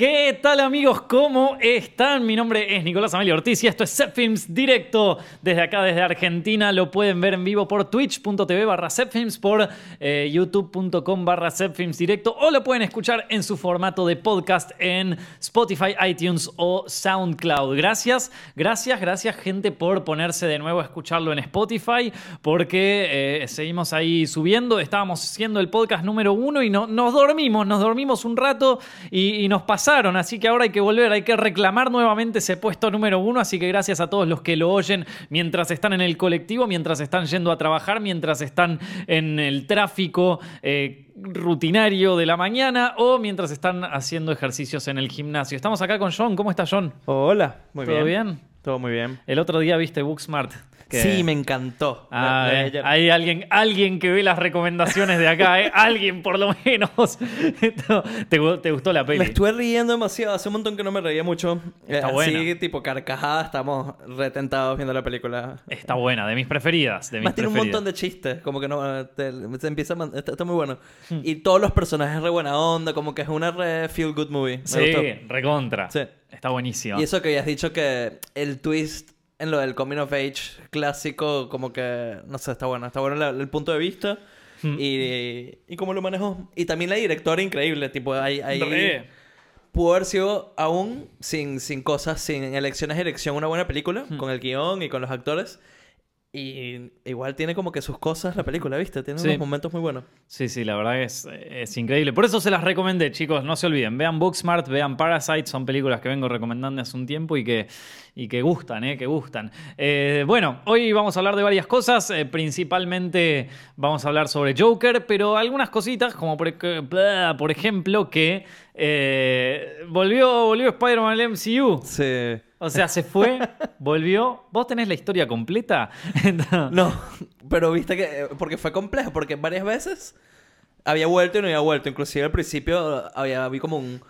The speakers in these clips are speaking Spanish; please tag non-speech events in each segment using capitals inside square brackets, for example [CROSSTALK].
¿Qué tal amigos? ¿Cómo están? Mi nombre es Nicolás Amelio Ortiz y esto es Films directo desde acá, desde Argentina. Lo pueden ver en vivo por twitch.tv barra por eh, youtube.com barra directo o lo pueden escuchar en su formato de podcast en Spotify, iTunes o SoundCloud. Gracias, gracias, gracias gente por ponerse de nuevo a escucharlo en Spotify porque eh, seguimos ahí subiendo. Estábamos haciendo el podcast número uno y no, nos dormimos, nos dormimos un rato y nos pasamos así que ahora hay que volver, hay que reclamar nuevamente ese puesto número uno, así que gracias a todos los que lo oyen mientras están en el colectivo, mientras están yendo a trabajar, mientras están en el tráfico. Eh, rutinario de la mañana o mientras están haciendo ejercicios en el gimnasio. Estamos acá con John. ¿Cómo está John? Hola, muy ¿Todo bien. bien? Todo muy bien. El otro día viste Booksmart. Que- Sí, me encantó. Ah, me- eh, ya- hay alguien, alguien que ve las recomendaciones de acá, ¿eh? [LAUGHS] alguien por lo menos. Esto- ¿Te, te gustó la peli? me estuve riendo demasiado. Hace un montón que no me reía mucho. Eh, Está Así, buena. tipo carcajada, estamos retentados viendo la película. Está buena, de mis preferidas. De mis Más tiene un preferidas. montón de chistes, como que no te, te empieza a está, está muy bueno. Hmm. Y todos los personajes re buena onda, como que es una re feel good movie. Me Sí, recontra. Sí. Está buenísimo. Y eso que habías dicho que el twist en lo del coming of age clásico, como que, no sé, está bueno. Está bueno la- el punto de vista Hmm. y, y cómo lo manejó. Y también la directora increíble, tipo, hay... hay Re. Pudo haber sido aún sin, sin cosas, sin elecciones de dirección, una buena película, Hmm. con el guion y con los actores. Y igual tiene como que sus cosas la película, ¿viste? Tiene Sí. unos momentos muy buenos. Sí, sí, la verdad es, es increíble. Por eso se las recomendé, chicos. No se olviden. Vean Booksmart, vean Parasite. Son películas que vengo recomendando hace un tiempo y que, y que gustan, ¿eh? Que gustan. Eh, bueno, hoy vamos a hablar de varias cosas. Eh, principalmente vamos a hablar sobre Joker, pero algunas cositas, como por ejemplo que eh, volvió, volvió Spider-Man al MCU. Sí. O sea, se fue, [LAUGHS] volvió. ¿Vos tenés la historia completa? [LAUGHS] No, pero viste que... eh, Porque fue complejo, porque varias veces había vuelto y no había vuelto. Inclusive al principio había, vi como un,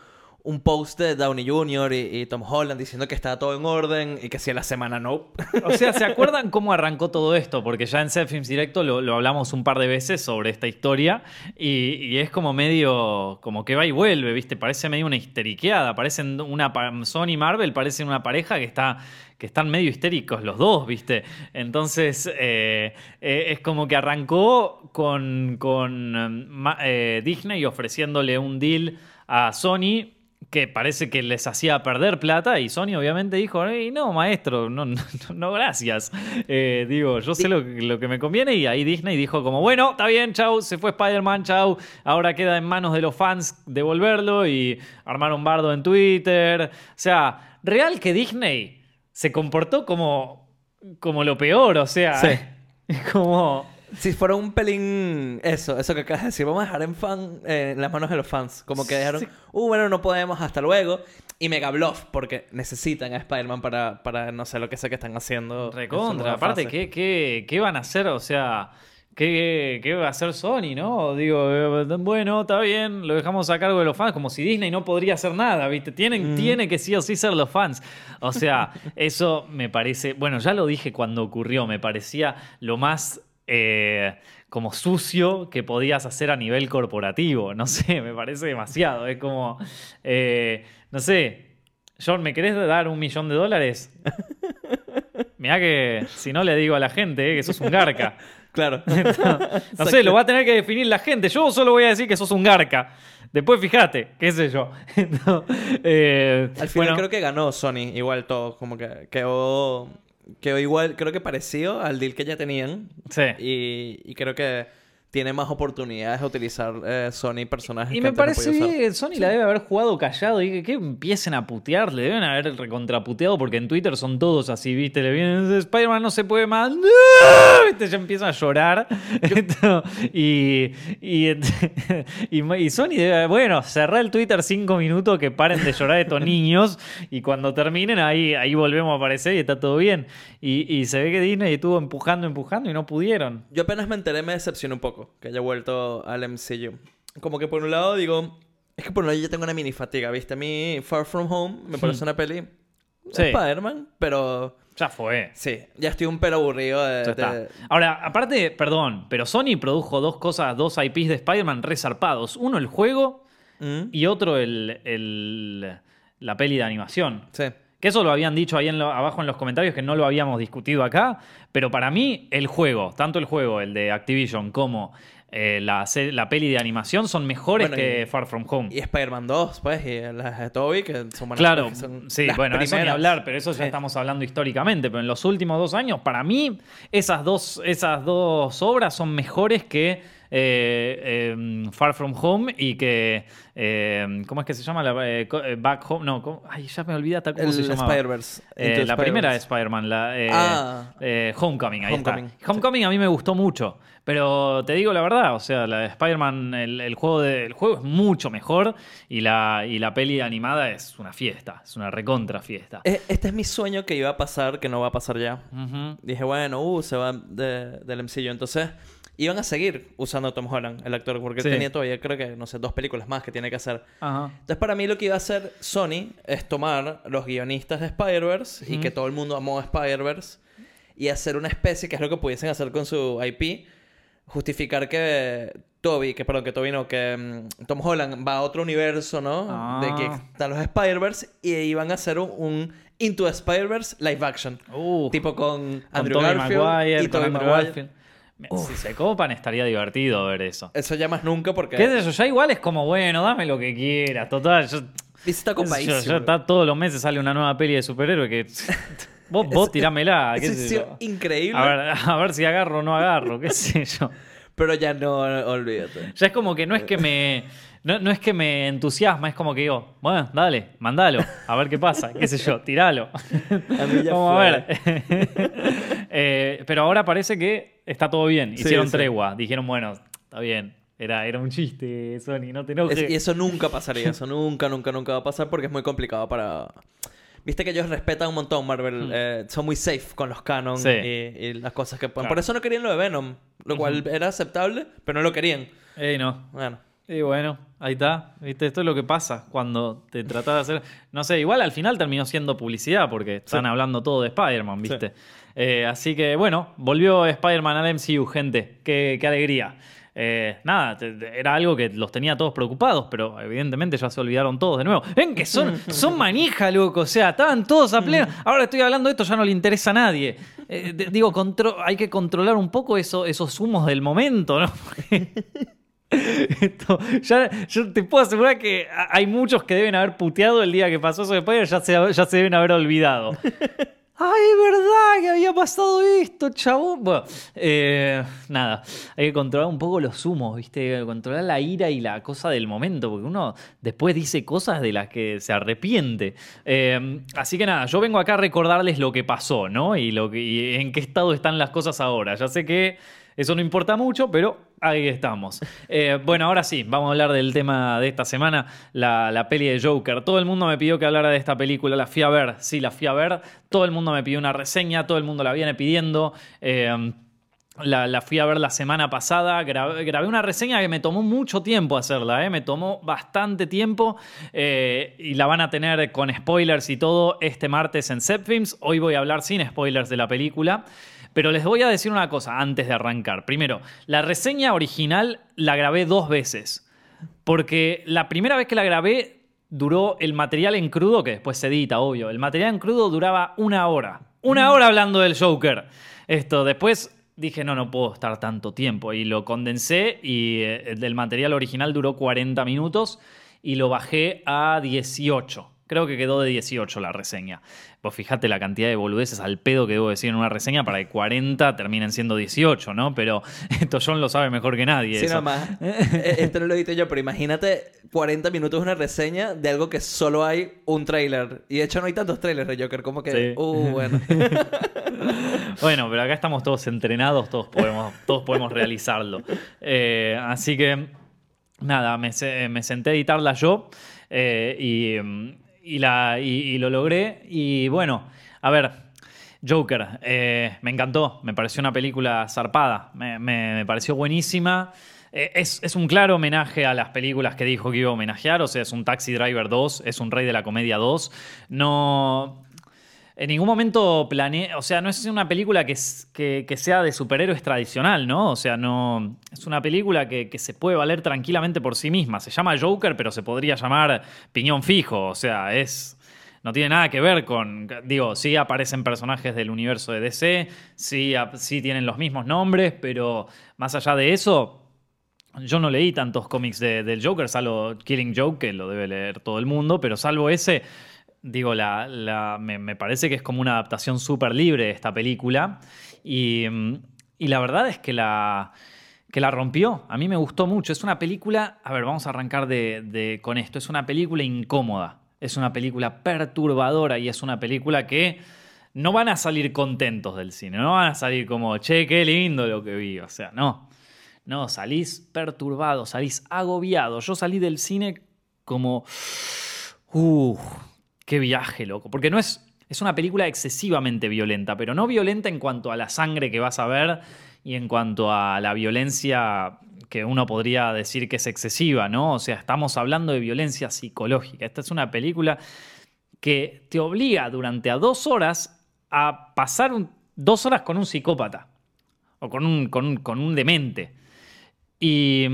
un post de Downey Jr. Y, Tom Holland diciendo que estaba todo en orden y que si la semana no. [LAUGHS] O sea, ¿se acuerdan cómo arrancó todo esto? Porque ya en Set Films Directo lo, hablamos un par de veces sobre esta historia y, es como medio, como que va y vuelve, ¿viste? Parece medio una histeriqueada, parecen una, Sony y Marvel parecen una pareja que está que están medio histéricos los dos, ¿viste? Entonces, eh, eh, es como que arrancó con, con eh, Disney ofreciéndole un deal a Sony que parece que les hacía perder plata y Sony obviamente dijo, "Ey, no, maestro, no, [LAUGHS] no, no, gracias. Eh, digo, yo sé lo, que- lo que me conviene y ahí Disney dijo como, bueno, está bien, chau, se fue Spider-Man, chau, ahora queda en manos de los fans devolverlo y armaron bardo en Twitter. O sea, real que Disney se comportó como, como lo peor, o sea, Sí. [LAUGHS] como... Si fuera un pelín eso, eso que acabas de decir, vamos a dejar en fan eh, en las manos de los fans. Como que dejaron, Sí. uh, bueno, no podemos, hasta luego. Y mega bluff, porque necesitan a Spider-Man para, para no sé lo que sé que están haciendo. Recontra, aparte. ¿qué, qué, qué van a hacer? O sea, ¿qué, ¿qué va a hacer Sony, no? Digo, eh, bueno, está bien, lo dejamos a cargo de los fans, como si Disney no podría hacer nada, ¿viste? Tienen, Tiene que sí o sí ser los fans. O sea, [LAUGHS] eso me parece, bueno, ya lo dije cuando ocurrió, me parecía lo más... eh, como sucio que podías hacer a nivel corporativo. No sé, me parece demasiado. Es como, eh, no sé, John, ¿me querés dar un millón de dólares? Mirá que si no le digo a la gente eh, que sos un garca. [LAUGHS] Claro. [LAUGHS] No sé, lo va a tener que definir la gente. Yo solo voy a decir que sos un garca. Después fíjate, qué sé yo. [LAUGHS] No, eh, Al final bueno, creo que ganó Sony igual todo, como que quedó, quedó igual, creo que parecido al deal que ya tenían. sí. Y, y creo que tiene más oportunidades de utilizar eh, Sony personajes Y que me no parece usar. bien, Sony la debe haber jugado callado y que, que empiecen a putear, le deben haber recontraputeado porque en Twitter son todos así, ¿viste? Le vienen, Spider-Man no se puede más, ¡No! ¿viste? Ya empiezan a llorar. [LAUGHS] [LAUGHS] Y, y, [LAUGHS] y, y Sony debe, bueno, cerrar el Twitter cinco minutos que paren de llorar estos niños y cuando terminen ahí, ahí volvemos a aparecer y está todo bien. Y, y se ve que Disney estuvo empujando, empujando y no pudieron. Yo apenas me enteré, me decepcionó un poco que haya vuelto al MCU. Como que por un lado digo, es que por un lado yo tengo una mini fatiga, ¿viste? A mí Far From Home me parece una peli Sí. Spider-Man, pero Ya fue. sí, ya estoy un pelo aburrido de... Ya está. de- Ahora, aparte, perdón, pero Sony produjo dos cosas, dos IPs de Spider-Man resarpados. Uno, el juego, Mm. y otro el, el- la peli de animación. Sí. Que eso lo habían dicho ahí en lo- abajo en los comentarios, que no lo habíamos discutido acá. Pero para mí, el juego, tanto el juego, el de Activision, como eh, la, peli de animación son mejores Bueno, que y- Far From Home. Y Spider-Man 2, pues, y las de Toby, que son buenas Claro, que son sí, las bueno, eso ni primeras. hablar, pero eso ya Sí. estamos hablando históricamente. Pero en los últimos dos años, para mí, esas dos, esas dos obras son mejores que eh, eh, Far From Home y que. eh, ¿Cómo es que se llama? La, eh, eh, Back Home. No, ¿cómo? ay, ya me olvidé hasta cómo El se llama. Spider-Verse. Eh, la primera de. Spider-Man, la, Ah. Homecoming, ahí Homecoming, está. Homecoming a mí me gustó mucho, pero te digo la verdad, o sea, la de Spider-Man, el, el juego de- el juego es mucho mejor y la, y la peli animada es una fiesta, es una recontra fiesta. Este es mi sueño que iba a pasar, que no va a pasar ya. Dije, bueno, uh, se va de- del MCU. Entonces, iban a seguir usando a Tom Holland, el actor, porque Sí. tenía todavía, creo que, no sé, dos películas más que tiene que hacer. Ajá. Entonces, para mí lo que iba a hacer Sony es tomar los guionistas de Spider-Verse y Ujú. que todo el mundo amó Spider-Verse y hacer una especie, que es lo que pudiesen hacer con su IP, justificar que Toby, que perdón, que Toby no, que mm, Tom Holland va a otro universo, ¿no? Ah. De que están los Spider-Verse y iban a hacer un, un Into Spider-Verse live action. Uh, Tipo con con Andrew Tobey Garfield Maguire, y con Tobey Maguire. Garfield. Si se copan estaría divertido ver eso. Eso ya más nunca porque... ¿Qué es eso? Ya igual es como, bueno, dame lo que quieras, total. Yo, está yo, copadísimo. está, todos los meses sale una nueva peli de superhéroe que... [LAUGHS] Vos, vos tirámela, qué es yo. increíble. A ver, a ver si agarro o no agarro, qué sé yo. [LAUGHS] Pero ya no, olvídate. Ya es como que no es que me. No, no es que me entusiasma, es como que digo, bueno, dale, mandalo, a ver qué pasa, qué sé yo, tiralo. A mí ya [LAUGHS] Vamos fue. a ver. [LAUGHS] Eh, pero ahora parece que está todo bien. Hicieron sí. tregua. Dijeron, bueno, está bien. Era, era un chiste, Sony, no te enojes. Es- y eso nunca pasaría. Eso nunca, nunca, nunca va a pasar porque es muy complicado para... Viste que ellos respetan un montón Marvel. eh, son muy safe con los canon. Sí. y, y las cosas que ponen. Claro. Por eso no querían lo de Venom. Lo cual era aceptable, pero no lo querían. Ey, no. Bueno. Y bueno, ahí está. ¿Viste? Esto es lo que pasa cuando te tratas de hacer. No sé, igual al final terminó siendo publicidad porque están hablando todo de Spider-Man, ¿viste? Eh, así que bueno, volvió Spider-Man al MCU, gente. Qué, qué alegría. Eh, nada, era algo que los tenía todos preocupados, pero evidentemente ya se olvidaron todos de nuevo. Ven que son, [LAUGHS] son manija, loco. O sea, estaban todos a pleno. Ahora estoy hablando de esto, ya no le interesa a nadie. Eh, de- digo, hay que controlar un poco eso, esos humos del momento, ¿no? [LAUGHS] [LAUGHS] Esto, ya, yo te puedo asegurar que hay muchos que deben haber puteado el día que pasó eso después, ya se, ya se deben haber olvidado. [LAUGHS] Ay, es verdad que había pasado esto, chabón. Bueno, eh, nada, hay que controlar un poco los humos, ¿viste? Controlar la ira y la cosa del momento, porque uno después dice cosas de las que se arrepiente. Eh, así que nada, yo vengo acá a recordarles lo que pasó, ¿no? Y, lo que, y en qué estado están las cosas ahora. Ya sé que eso no importa mucho, pero ahí estamos. Eh, bueno, ahora sí, vamos a hablar del tema de esta semana, la, la peli de Joker. Todo el mundo me pidió que hablara de esta película, la fui a ver, sí, la fui a ver. Todo el mundo me pidió una reseña, todo el mundo la viene pidiendo. Eh, la, la fui a ver la semana pasada, grabé, grabé una reseña que me tomó mucho tiempo hacerla, ¿eh? me tomó bastante tiempo y la van a tener con spoilers y todo este martes en Zepfilms. Hoy voy a hablar sin spoilers de la película. Pero les voy a decir una cosa antes de arrancar. Primero, la reseña original la grabé dos veces. Porque la primera vez que la grabé duró el material en crudo, que después se edita, obvio. El material en crudo duraba una hora. Una hora hablando del Joker. Esto, después dije, no, no puedo estar tanto tiempo. Y lo condensé y eh, el del material original duró 40 minutos y lo bajé a 18. Creo que quedó de 18 la reseña. Pues fíjate la cantidad de boludeces al pedo que debo decir en una reseña para que 40 terminen siendo 18, ¿no? Pero [LAUGHS] esto John lo sabe mejor que nadie. Sí, eso. nada más. Eh, Esto no lo edité yo, pero imagínate 40 minutos de una reseña de algo que solo hay un tráiler. Y de hecho no hay tantos trailers de Joker, como que... Sí. Uh, bueno. [LAUGHS] Bueno, pero acá estamos todos entrenados, todos podemos, todos podemos realizarlo. Eh, así que, nada, me, me senté a editarla yo eh, y, mm, y la, y, lo logré. Y bueno, a ver, Joker, eh, me encantó, me pareció una película zarpada, me pareció buenísima. Eh, es, es un claro homenaje a las películas que dijo que iba a homenajear, o sea, es un Taxi Driver 2, es un Rey de la Comedia 2. No... en ningún momento planeé, o sea, no es una película que, que, sea de superhéroes tradicional, ¿no? O sea, no, es una película que, se puede valer tranquilamente por sí misma. Se llama Joker, pero se podría llamar Piñón Fijo, o sea, es... No tiene nada que ver con. Digo, sí aparecen personajes del universo de DC, sí, sí tienen los mismos nombres, pero más allá de eso, yo no leí tantos cómics del Joker, salvo Killing Joke, que lo debe leer todo el mundo, pero salvo ese, digo, la, me, parece que es como una adaptación súper libre de esta película. Y, la verdad es que la, que la rompió. A mí me gustó mucho. Es una película, a ver, vamos a arrancar de, con esto. Es una película incómoda. Es una película perturbadora y es una película que no van a salir contentos del cine. No van a salir como, che, qué lindo lo que vi. O sea, no. No, salís perturbado, salís agobiado. Yo salí del cine como... Uff, Qué viaje, loco. Porque no es. Es una película excesivamente violenta, pero no violenta en cuanto a la sangre que vas a ver y en cuanto a la violencia que uno podría decir que es excesiva, ¿no? O sea, estamos hablando de violencia psicológica. Esta es una película que te obliga durante a dos horas a pasar dos horas con un psicópata o con un, con un demente. Y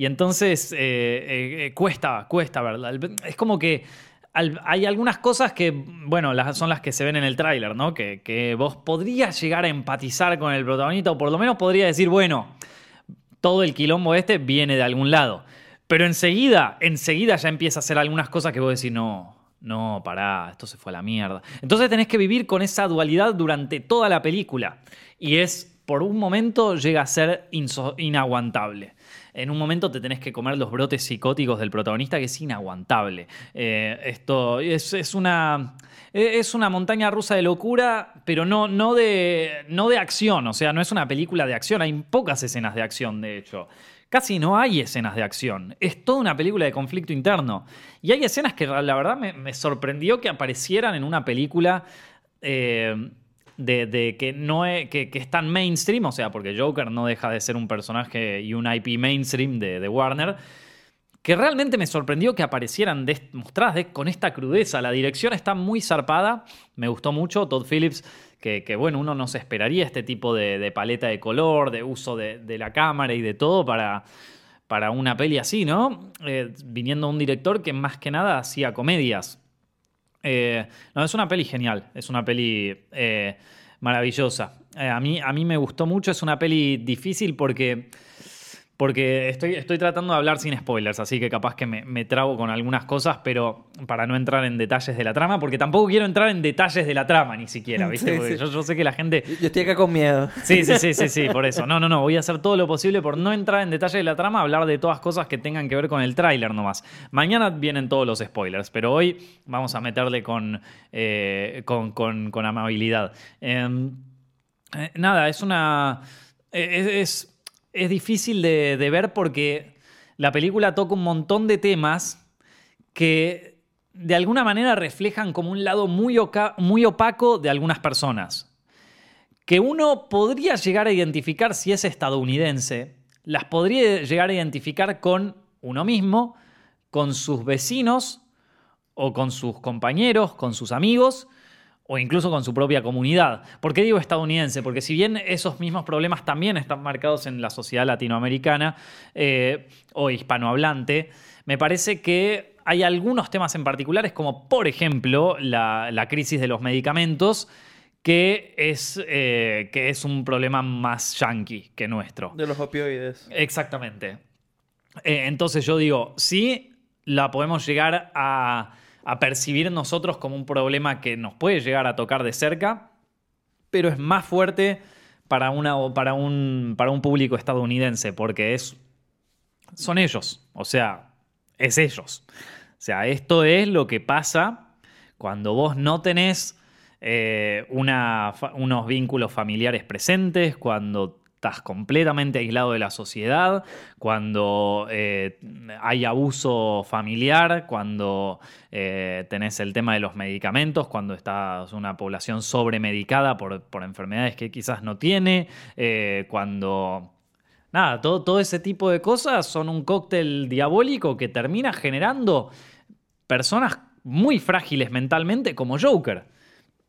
y entonces eh, eh, eh, cuesta, cuesta verla. Es como que hay algunas cosas que, bueno, son las que se ven en el tráiler, ¿no? Que, vos podrías llegar a empatizar con el protagonista o por lo menos podría decir, bueno, todo el quilombo este viene de algún lado. Pero enseguida, enseguida ya empieza a hacer algunas cosas que vos decís, no, no, pará, esto se fue a la mierda. Entonces tenés que vivir con esa dualidad durante toda la película. Y es, por un momento, llega a ser inaguantable en un momento te tenés que comer los brotes psicóticos del protagonista, que es inaguantable. Eh, esto es, una. Es una montaña rusa de locura, pero no, no, de, no de acción. O sea, no es una película de acción. Hay pocas escenas de acción, de hecho. Casi no hay escenas de acción. Es toda una película de conflicto interno. Y hay escenas que la verdad me, sorprendió que aparecieran en una película eh, de, que no es, que, tan mainstream, o sea, porque Joker no deja de ser un personaje y un IP mainstream de, Warner, que realmente me sorprendió que aparecieran mostradas con esta crudeza. La dirección está muy zarpada, me gustó mucho. Todd Phillips, que, bueno, uno no se esperaría este tipo de, paleta de color, de uso de, la cámara y de todo para, para una peli así, ¿no? Eh, viniendo un director que más que nada hacía comedias. Eh, no, es una peli genial, es una peli eh, maravillosa. Eh, a, mí, a mí me gustó mucho, es una peli difícil porque porque estoy, estoy tratando de hablar sin spoilers, así que capaz que me, me, trago con algunas cosas, pero para no entrar en detalles de la trama, porque tampoco quiero entrar en detalles de la trama ni siquiera, [LAUGHS] ¿viste? Yo, sé que la gente... Yo estoy acá con miedo. Sí, sí, sí, sí, sí, [LAUGHS] por eso. No, no, no, voy a hacer todo lo posible por no entrar en detalles de la trama, hablar de todas cosas que tengan que ver con el tráiler nomás. Mañana vienen todos los spoilers, pero hoy vamos a meterle con, eh, con, amabilidad. Em, eh, nada, es una... es es difícil de, ver porque la película toca un montón de temas que de alguna manera reflejan como un lado muy opaco de algunas personas. Que uno podría llegar a identificar si es estadounidense, las podría llegar a identificar con uno mismo, con sus vecinos o con sus compañeros, con sus amigos, o incluso con su propia comunidad. ¿Por qué digo estadounidense? Porque si bien esos mismos problemas también están marcados en la sociedad latinoamericana eh, o hispanohablante, me parece que hay algunos temas en particulares, como por ejemplo la, crisis de los medicamentos, que es, eh, que es un problema más yankee que nuestro. De los opioides. Exactamente. Eh, entonces yo digo, sí, la podemos llegar a a percibir nosotros como un problema que nos puede llegar a tocar de cerca, pero es más fuerte para, una, para, un, para un público estadounidense, porque es, son ellos, o sea, es ellos. O sea, esto es lo que pasa cuando vos no tenés eh, unos vínculos familiares presentes, cuando estás completamente aislado de la sociedad, cuando eh, hay abuso familiar, cuando eh, tenés el tema de los medicamentos, cuando estás una población sobremedicada por, por enfermedades que quizás no tiene, eh, cuando... Nada, todo, todo ese tipo de cosas son un cóctel diabólico que termina generando personas muy frágiles mentalmente como Joker.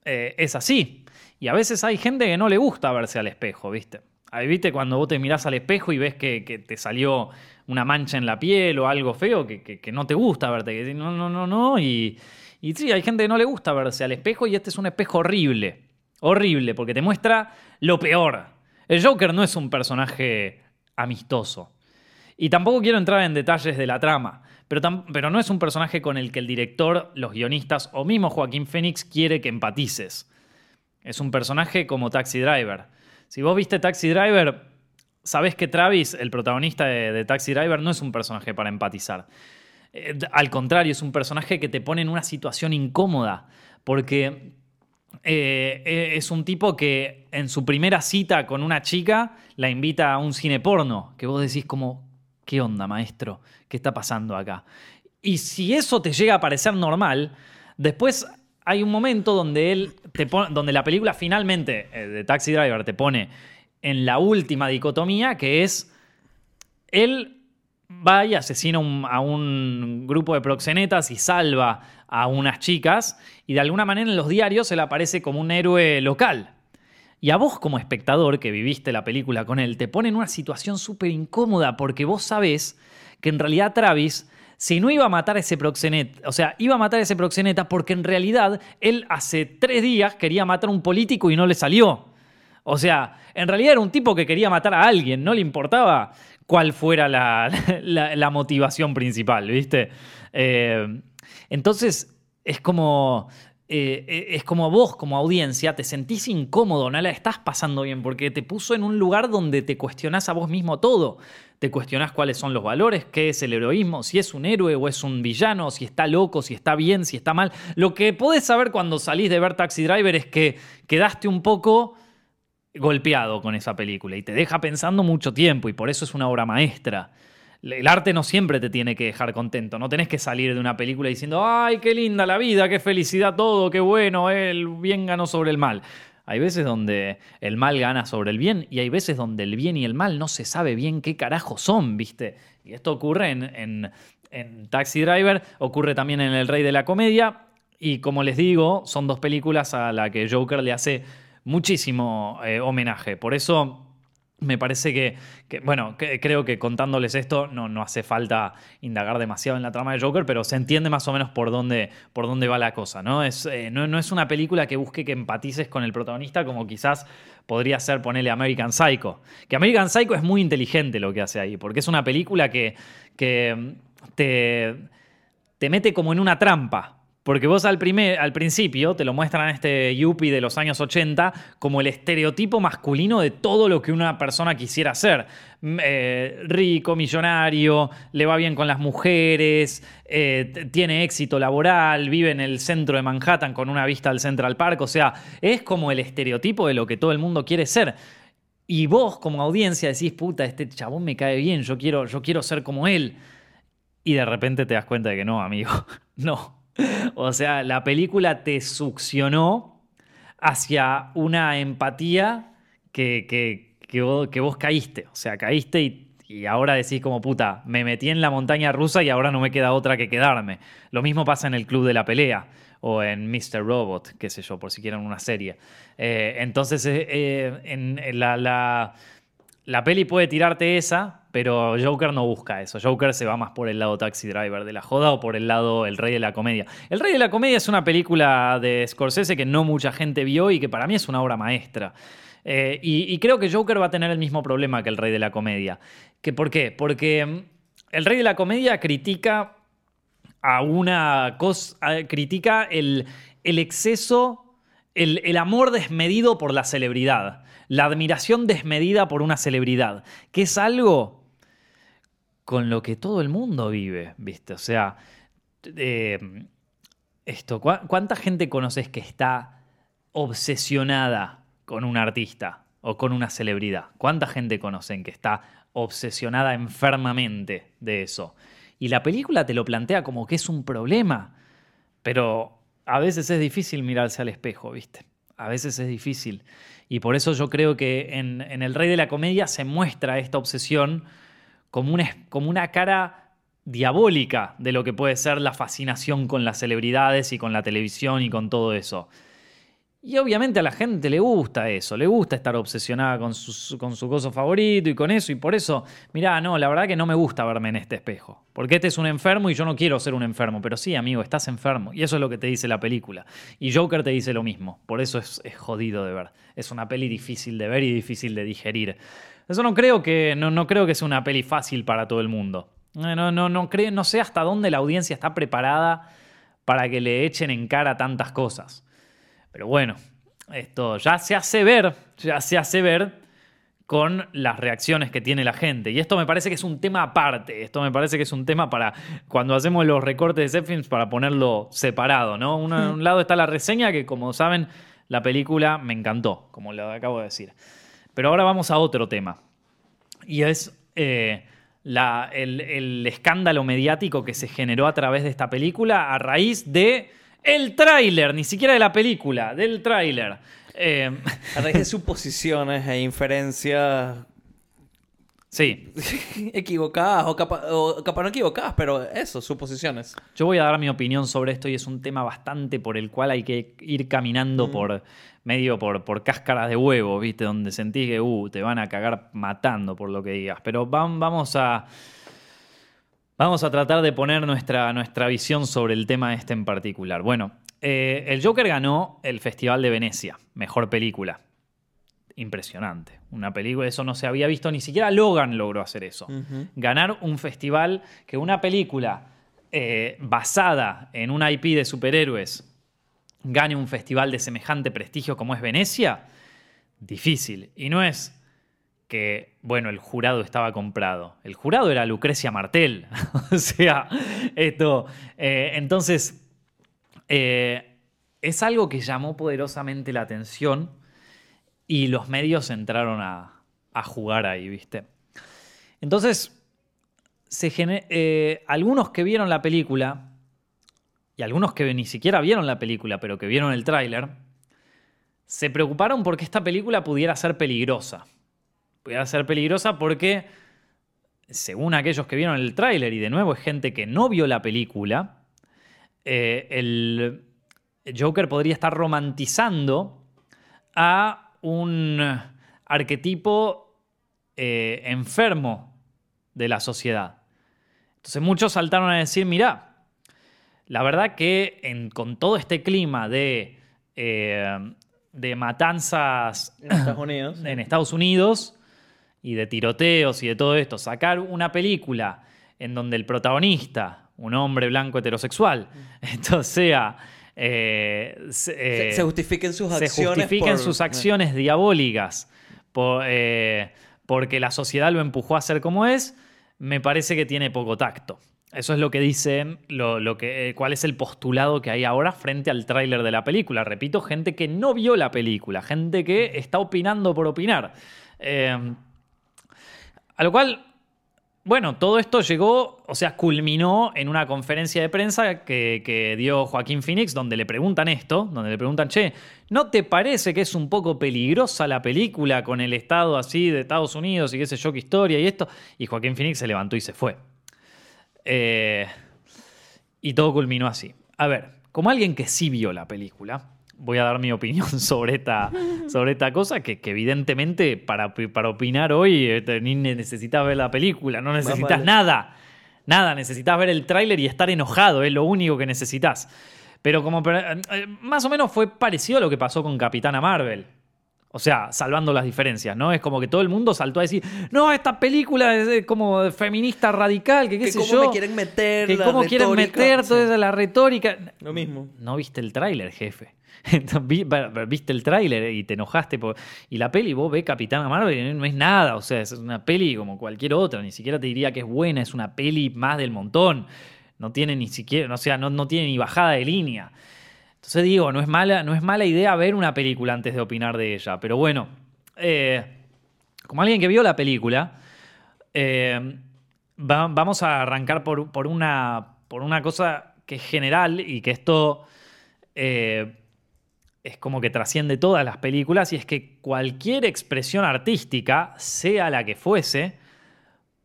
Eh, es así. Y a veces hay gente que no le gusta verse al espejo, ¿viste? Ahí viste cuando vos te mirás al espejo y ves que, te salió una mancha en la piel o algo feo que, que no te gusta verte, que no, no, no, no. Y, y sí, hay gente que no le gusta verse al espejo y este es un espejo horrible. Horrible, porque te muestra lo peor. El Joker no es un personaje amistoso. Y tampoco quiero entrar en detalles de la trama, pero, pero, no es un personaje con el que el director, los guionistas o mismo Joaquín Phoenix quiere que empatices. Es un personaje como Taxi Driver. Si vos viste Taxi Driver, sabés que Travis, el protagonista de, Taxi Driver, no es un personaje para empatizar. Eh, al contrario, es un personaje que te pone en una situación incómoda, porque eh, eh, es un tipo que en su primera cita con una chica la invita a un cine porno, que vos decís como, ¿qué onda, maestro? ¿Qué está pasando acá? Y si eso te llega a parecer normal, después hay un momento donde él te pone, donde la película finalmente de Taxi Driver te pone en la última dicotomía, que es él va y asesina a un grupo de proxenetas y salva a unas chicas, y de alguna manera en los diarios él aparece como un héroe local. Y a vos como espectador que viviste la película con él, te pone en una situación súper incómoda porque vos sabés que en realidad Travis, si no iba a matar a ese proxeneta, o sea, iba a matar a ese proxeneta porque en realidad él hace tres días quería matar a un político y no le salió. O sea, en realidad era un tipo que quería matar a alguien, no le importaba cuál fuera la, [LAUGHS] motivación principal, ¿viste? Eh, entonces, es como. Eh, es como vos, como audiencia, te sentís incómodo, no la estás pasando bien, porque te puso en un lugar donde te cuestionás a vos mismo todo. Te cuestionás cuáles son los valores, qué es el heroísmo, si es un héroe o es un villano, si está loco, si está bien, si está mal. Lo que podés saber cuando salís de ver Taxi Driver es que quedaste un poco golpeado con esa película y te deja pensando mucho tiempo y por eso es una obra maestra. El arte no siempre te tiene que dejar contento, no tenés que salir de una película diciendo, ay, qué linda la vida, qué felicidad todo, qué bueno, el bien ganó sobre el mal. Hay veces donde el mal gana sobre el bien y hay veces donde el bien y el mal no se sabe bien qué carajo son, ¿viste? Y esto ocurre en, en, Taxi Driver, ocurre también en El Rey de la Comedia y como les digo, son dos películas a las que Joker le hace muchísimo eh, homenaje. Por eso me parece que, bueno, creo que contándoles esto no, no, hace falta indagar demasiado en la trama de Joker, pero se entiende más o menos por dónde, por dónde va la cosa, ¿no? Es, eh, no, es una película que busque que empatices con el protagonista como quizás podría ser ponerle American Psycho. Que American Psycho es muy inteligente lo que hace ahí, porque es una película que, que te, te mete como en una trampa. Porque vos al, primer, al principio te lo muestran este Yuppie de los años 80 como el estereotipo masculino de todo lo que una persona quisiera ser. Mm, eh, rico, millonario, le va bien con las mujeres, eh, tiene éxito laboral, vive en el centro de Manhattan con una vista al Central Park. O sea, es como el estereotipo de lo que todo el mundo quiere ser. Y vos como audiencia decís, puta, este chabón me cae bien, yo quiero, yo quiero ser como él. Y de repente te das cuenta de que no, amigo, [LAUGHS] no [LAUGHS] o sea, la película te succionó hacia una empatía que, que, vos, caíste. O sea, caíste y, ahora decís como puta, me metí en la montaña rusa y ahora no me queda otra que quedarme. Lo mismo pasa en el Club de la Pelea o en Mr. Robot, qué sé yo, por si quieren una serie. Eh, entonces, eh, eh, la, la, la peli puede tirarte esa, pero Joker no busca eso. Joker se va más por el lado Taxi Driver de la joda o por el lado El Rey de la Comedia. El Rey de la Comedia es una película de Scorsese que no mucha gente vio y que para mí es una obra maestra. Eh, y, creo que Joker va a tener el mismo problema que El Rey de la Comedia. ¿Que, ¿Por qué? Porque mm, El Rey de la Comedia critica a una cosa. critica el, exceso, el, el amor desmedido por la celebridad la admiración desmedida por una celebridad, que es algo con lo que todo el mundo vive, ¿viste? O sea, eh, esto, ¿cuánta gente conoces que está obsesionada con un artista o con una celebridad? ¿Cuánta gente conocen que está obsesionada enfermamente de eso? Y la película te lo plantea como que es un problema, pero a veces es difícil mirarse al espejo, ¿viste? A veces es difícil. Y por eso yo creo que en, en El Rey de la Comedia se muestra esta obsesión como una, como una cara diabólica de lo que puede ser la fascinación con las celebridades y con la televisión y con todo eso. Y obviamente a la gente le gusta eso, le gusta estar obsesionada con su, con su coso favorito y con eso. Y por eso, mirá, no, la verdad que no me gusta verme en este espejo. Porque este es un enfermo y yo no quiero ser un enfermo. Pero sí, amigo, estás enfermo. Y eso es lo que te dice la película. Y Joker te dice lo mismo. Por eso es, es jodido de ver. Es una peli difícil de ver y difícil de digerir. Eso no creo que, no, no creo que sea una peli fácil para todo el mundo. No, no, no, no, creo, no sé hasta dónde la audiencia está preparada para que le echen en cara tantas cosas. Pero bueno, esto ya se hace ver, ya se hace ver con las reacciones que tiene la gente. Y esto me parece que es un tema aparte. Esto me parece que es un tema para cuando hacemos los recortes de Zepfilms para ponerlo separado, ¿no? Un, [LAUGHS] un lado está la reseña que, como saben, la película me encantó, como lo acabo de decir. Pero ahora vamos a otro tema. Y es eh, la, el, el escándalo mediático que se generó a través de esta película a raíz de el tráiler, ni siquiera de la película, del tráiler. Eh, A raíz de [LAUGHS] suposiciones e inferencias sí, [LAUGHS] equivocadas o capaz, o capaz no equivocadas, pero eso, suposiciones. yo voy a dar mi opinión sobre esto y es un tema bastante por el cual hay que ir caminando por medio por, por cáscaras de huevo, ¿viste? Donde sentís que uh, te van a cagar matando por lo que digas. Pero vam- vamos a. Vamos a tratar de poner nuestra, nuestra visión sobre el tema este en particular. Bueno, eh, el Joker ganó el Festival de Venecia, mejor película. Impresionante. Una película, eso no se había visto, ni siquiera Logan logró hacer eso. Ganar un festival que una película eh, basada en una IP de superhéroes gane un festival de semejante prestigio como es Venecia, difícil. Y no es que, bueno, el jurado estaba comprado. El jurado era Lucrecia Martel. [LAUGHS] o sea, esto. eh, entonces, eh, es algo que llamó poderosamente la atención y los medios entraron a, jugar ahí, ¿viste? Entonces, eh, algunos que vieron la película y algunos que ni siquiera vieron la película, pero que vieron el tráiler, se preocuparon porque esta película pudiera ser peligrosa. Pudiera ser peligrosa porque, según aquellos que vieron el tráiler, y de nuevo es gente que no vio la película, eh, el Joker podría estar romantizando a un arquetipo eh, enfermo de la sociedad. Entonces muchos saltaron a decir, mirá, la verdad que en- con todo este clima de, eh, de matanzas En Estados Unidos. [CLEARS THROAT] en Estados Unidos y de tiroteos y de todo esto, sacar una película en donde el protagonista, un hombre blanco heterosexual, [LAUGHS] esto sea... eh, se- eh, se justifiquen sus se acciones. justifiquen por- sus acciones diabólicas por, eh, porque la sociedad lo empujó a ser como es, me parece que tiene poco tacto. Eso es lo que dicen, lo, lo que, cuál es el postulado que hay ahora frente al tráiler de la película. Repito, gente que no vio la película, gente que está opinando por opinar. A lo cual, bueno, todo esto llegó, o sea, culminó en una conferencia de prensa que, dio Joaquín Phoenix, donde le preguntan esto, donde le preguntan, che, ¿no te parece que es un poco peligrosa la película con el estado así de Estados Unidos y qué sé yo, historia y esto? Y Joaquín Phoenix se levantó y se fue. Eh, y todo culminó así. A ver, como alguien que sí vio la película, voy a dar mi opinión [LAUGHS] sobre esta, sobre esta cosa que, que evidentemente para, para opinar hoy eh, ni necesitas ver la película, no necesitas vale. nada. Nada, necesitas ver el tráiler y estar enojado, es lo único que necesitas. Pero como per- eh, más o menos fue parecido a lo que pasó con Capitana Marvel. O sea, salvando las diferencias, ¿no? Es como que todo el mundo saltó a decir, no, esta película es eh, como feminista radical, que qué Que sé cómo yo. me quieren meter que la cómo quieren meter toda Sí. esa- la retórica. Lo mismo. No viste el tráiler, jefe. [LAUGHS] Vi- viste el tráiler y te enojaste. por- Y la peli, vos ves Capitana Marvel y no es nada. O sea, es una peli como cualquier otra. Ni siquiera te diría que es buena. Es una peli más del montón. No tiene ni siquiera, o sea, no, no tiene ni bajada de línea. Entonces digo, no es mala, no es mala idea ver una película antes de opinar de ella. Pero bueno, eh, como alguien que vio la película, eh, va- vamos a arrancar por, por una, por una cosa que es general y que esto eh, es como que trasciende todas las películas y es que cualquier expresión artística, sea la que fuese,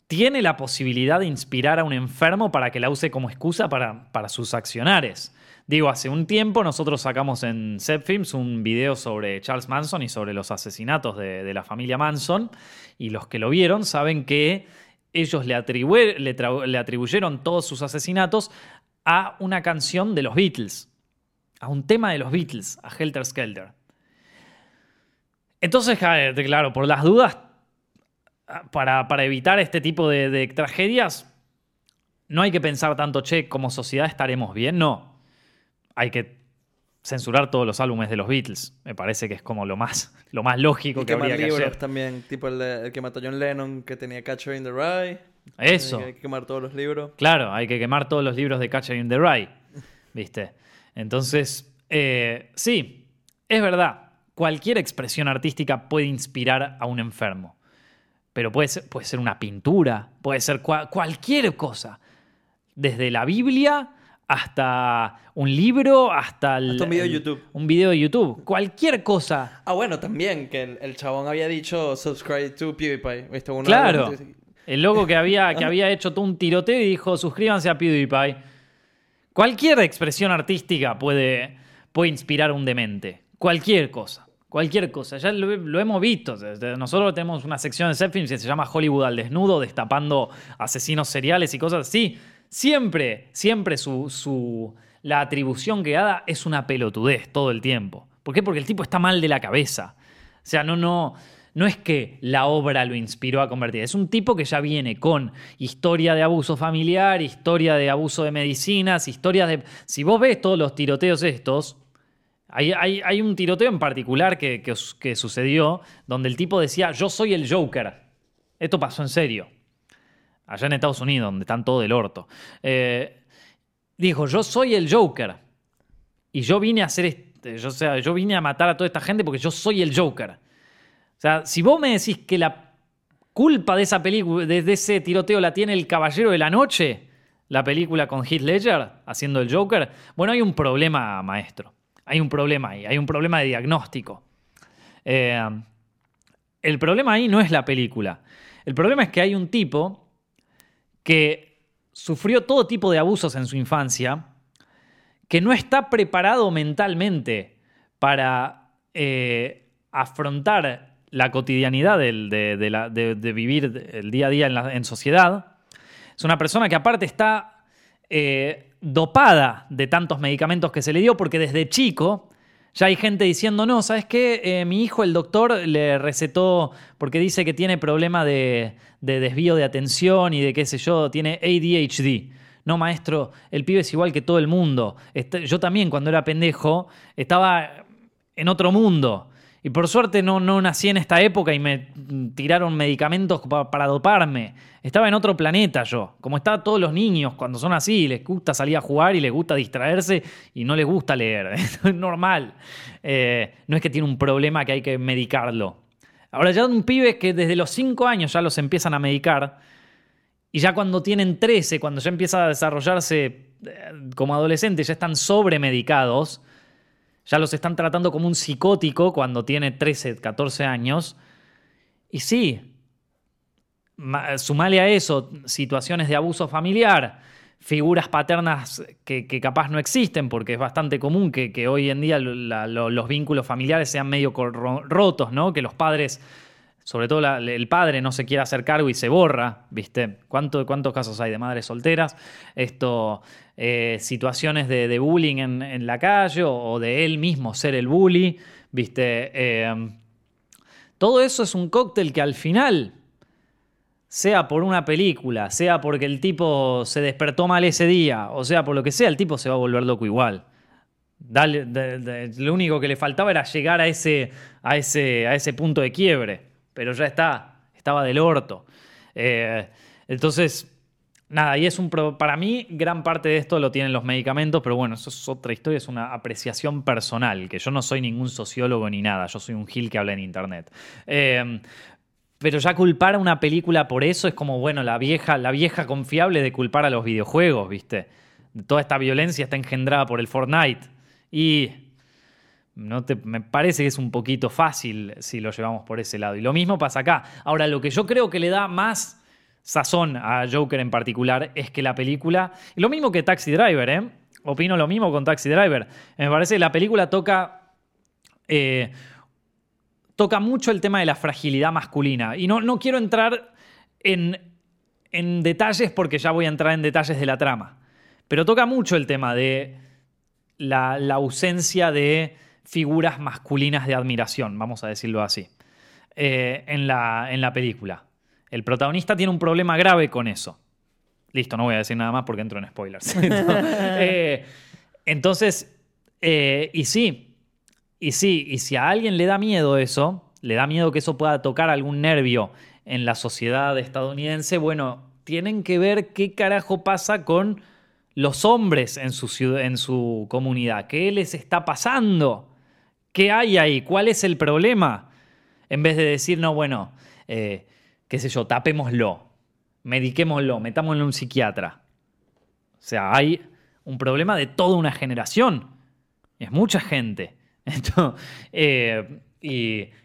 tiene la posibilidad de inspirar a un enfermo para que la use como excusa para, para sus accionares. Digo, hace un tiempo nosotros sacamos en Films un video sobre Charles Manson y sobre los asesinatos de, de la familia Manson. Y los que lo vieron saben que ellos le, le atribuyeron todos sus asesinatos a una canción de los Beatles. A un tema de los Beatles, a Helter Skelter. Entonces, ja- claro, por las dudas, para, para evitar este tipo de, de tragedias, no hay que pensar tanto, che, como sociedad estaremos bien. No. Hay que censurar todos los álbumes de los Beatles. Me parece que es como lo más, [LAUGHS] lo más lógico Y que habría que libros hacer. también, tipo el que mató John Lennon, que tenía Catcher in the Rye. Eso. Hay que quemar todos los libros. Claro, hay que quemar todos los libros de Catcher in the Rye. ¿Viste? Entonces, eh, sí, es verdad. Cualquier expresión artística puede inspirar a un enfermo. Pero puede ser, puede ser una pintura, puede ser cua- cualquier cosa. Desde la Biblia hasta un libro, hasta, el- Hasta un video de YouTube. Un video de YouTube. Cualquier cosa. Ah, bueno, también, que el, el chabón había dicho subscribe to PewDiePie. ¿Viste? Uno Claro. de El loco que había, que [LAUGHS] había hecho todo un tiroteo y dijo, suscríbanse a PewDiePie. Cualquier expresión artística puede, puede inspirar a un demente. Cualquier cosa. Cualquier cosa. Ya lo, hemos visto. Desde- Nosotros tenemos una sección de Zepfilms que se llama Hollywood al desnudo, destapando asesinos seriales y cosas así. Siempre, siempre su, su- la atribución que da es una pelotudez todo el tiempo. ¿Por qué? Porque el tipo está mal de la cabeza. O sea, no, no, no es que la obra lo inspiró a convertir. Es un tipo que ya viene con historia de abuso familiar, historia de abuso de medicinas, historias de. Si vos ves todos los tiroteos estos. Hay, un tiroteo en particular que, sucedió donde el tipo decía: Yo soy el Joker. Esto pasó en serio. Allá en Estados Unidos, donde están todo del orto. Eh, dijo: Yo soy el Joker. Y yo vine a hacer este, yo, o sea, yo vine a matar a toda esta gente porque yo soy el Joker. O sea, si vos me decís que la culpa de esa película, de ese tiroteo la tiene el Caballero de la Noche, la película con Heath Ledger haciendo el Joker, bueno, hay un problema, maestro. Hay un problema ahí, hay un problema de diagnóstico. Eh, el problema ahí no es la película. El problema es que hay un tipo que sufrió todo tipo de abusos en su infancia, que no está preparado mentalmente para eh, afrontar la cotidianidad del- de, vivir el día a día en, la- sociedad. Es una persona que aparte está eh, dopada de tantos medicamentos que se le dio porque desde chico ya hay gente diciendo, no, ¿sabes qué? Eh, mi hijo, el doctor, le recetó porque dice que tiene problema de, de desvío de atención y de qué sé yo, tiene ADHD. No, maestro, el pibe es igual que todo el mundo. Este- yo también, cuando era pendejo, estaba en otro mundo. Y por suerte no, no nací en esta época y me tiraron medicamentos pa- para doparme. Estaba en otro planeta yo. Como están todos los niños cuando son así, les gusta salir a jugar y les gusta distraerse y no les gusta leer. [LAUGHS] es normal. Eh, no es que tiene un problema que hay que medicarlo. Ahora ya un pibe que desde los 5 años ya los empiezan a medicar y ya cuando tienen 13, cuando ya empieza a desarrollarse eh, como adolescentes, ya están sobremedicados, ya los están tratando como un psicótico cuando tiene 13, 14 años. Y sí, ma- sumale a eso situaciones de abuso familiar, figuras paternas que, capaz no existen, porque es bastante común que, hoy en día los vínculos familiares sean medio rotos, ¿no? Que los padres, sobre todo el padre, no se quiera hacer cargo y se borra, ¿viste? ¿Cuánto- ¿Cuántos casos hay de madres solteras? Esto, eh, situaciones de, bullying en, la calle o, de él mismo ser el bully, ¿viste? Eh, todo eso es un cóctel que al final, sea por una película, sea porque el tipo se despertó mal ese día, o sea por lo que sea, el tipo se va a volver loco igual. Lo único que le faltaba era llegar a ese, a, ese, a ese punto de quiebre, pero ya está, estaba del orto. Eh, entonces, nada, y es un pro- para mí gran parte de esto lo tienen los medicamentos, pero bueno, eso es otra historia, es una apreciación personal, que yo no soy ningún sociólogo ni nada, yo soy un gil que habla en internet. Eh, pero ya culpar a una película por eso es como, bueno, la vieja, la vieja confiable de culpar a los videojuegos, ¿viste? Toda esta violencia está engendrada por el Fortnite. Y no te, me parece que es un poquito fácil si lo llevamos por ese lado. Y lo mismo pasa acá. Ahora, lo que yo creo que le da más sazón a Joker en particular es que la película, lo mismo que Taxi Driver, ¿eh? opino lo mismo con Taxi Driver, me parece que la película toca, eh, toca mucho el tema de la fragilidad masculina, y no, no quiero entrar en, en detalles porque ya voy a entrar en detalles de la trama, pero toca mucho el tema de la, la ausencia de figuras masculinas de admiración, vamos a decirlo así, eh, en, la, en la película. El protagonista tiene un problema grave con eso. Listo, no voy a decir nada más porque entro en spoilers. [LAUGHS] Eh, entonces, eh, y sí, y sí, y si a alguien le da miedo eso, le da miedo que eso pueda tocar algún nervio en la sociedad estadounidense, bueno, tienen que ver qué carajo pasa con los hombres en su, ciudad, en su comunidad, qué les está pasando, qué hay ahí, cuál es el problema, en vez de decir, no, bueno, eh, qué sé yo, tapémoslo, mediquémoslo, metámoslo en un psiquiatra. O sea, hay un problema de toda una generación. Es mucha gente. [LAUGHS] Eh,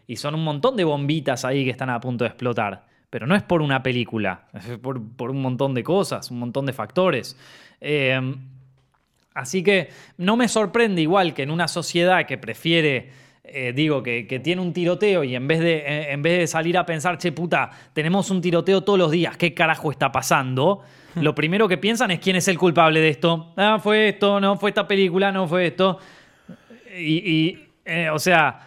y, son un montón de bombitas ahí que están a punto de explotar. Pero no es por una película, es por, un montón de cosas, un montón de factores. Eh, así que no me sorprende igual que en una sociedad que prefiere eh, digo, que, tiene un tiroteo y en vez, de, eh, en vez de salir a pensar, che puta, tenemos un tiroteo todos los días, ¿qué carajo está pasando? Lo primero que piensan es quién es el culpable de esto. Ah, fue esto, no fue esta película, no fue esto. Y, eh, o sea,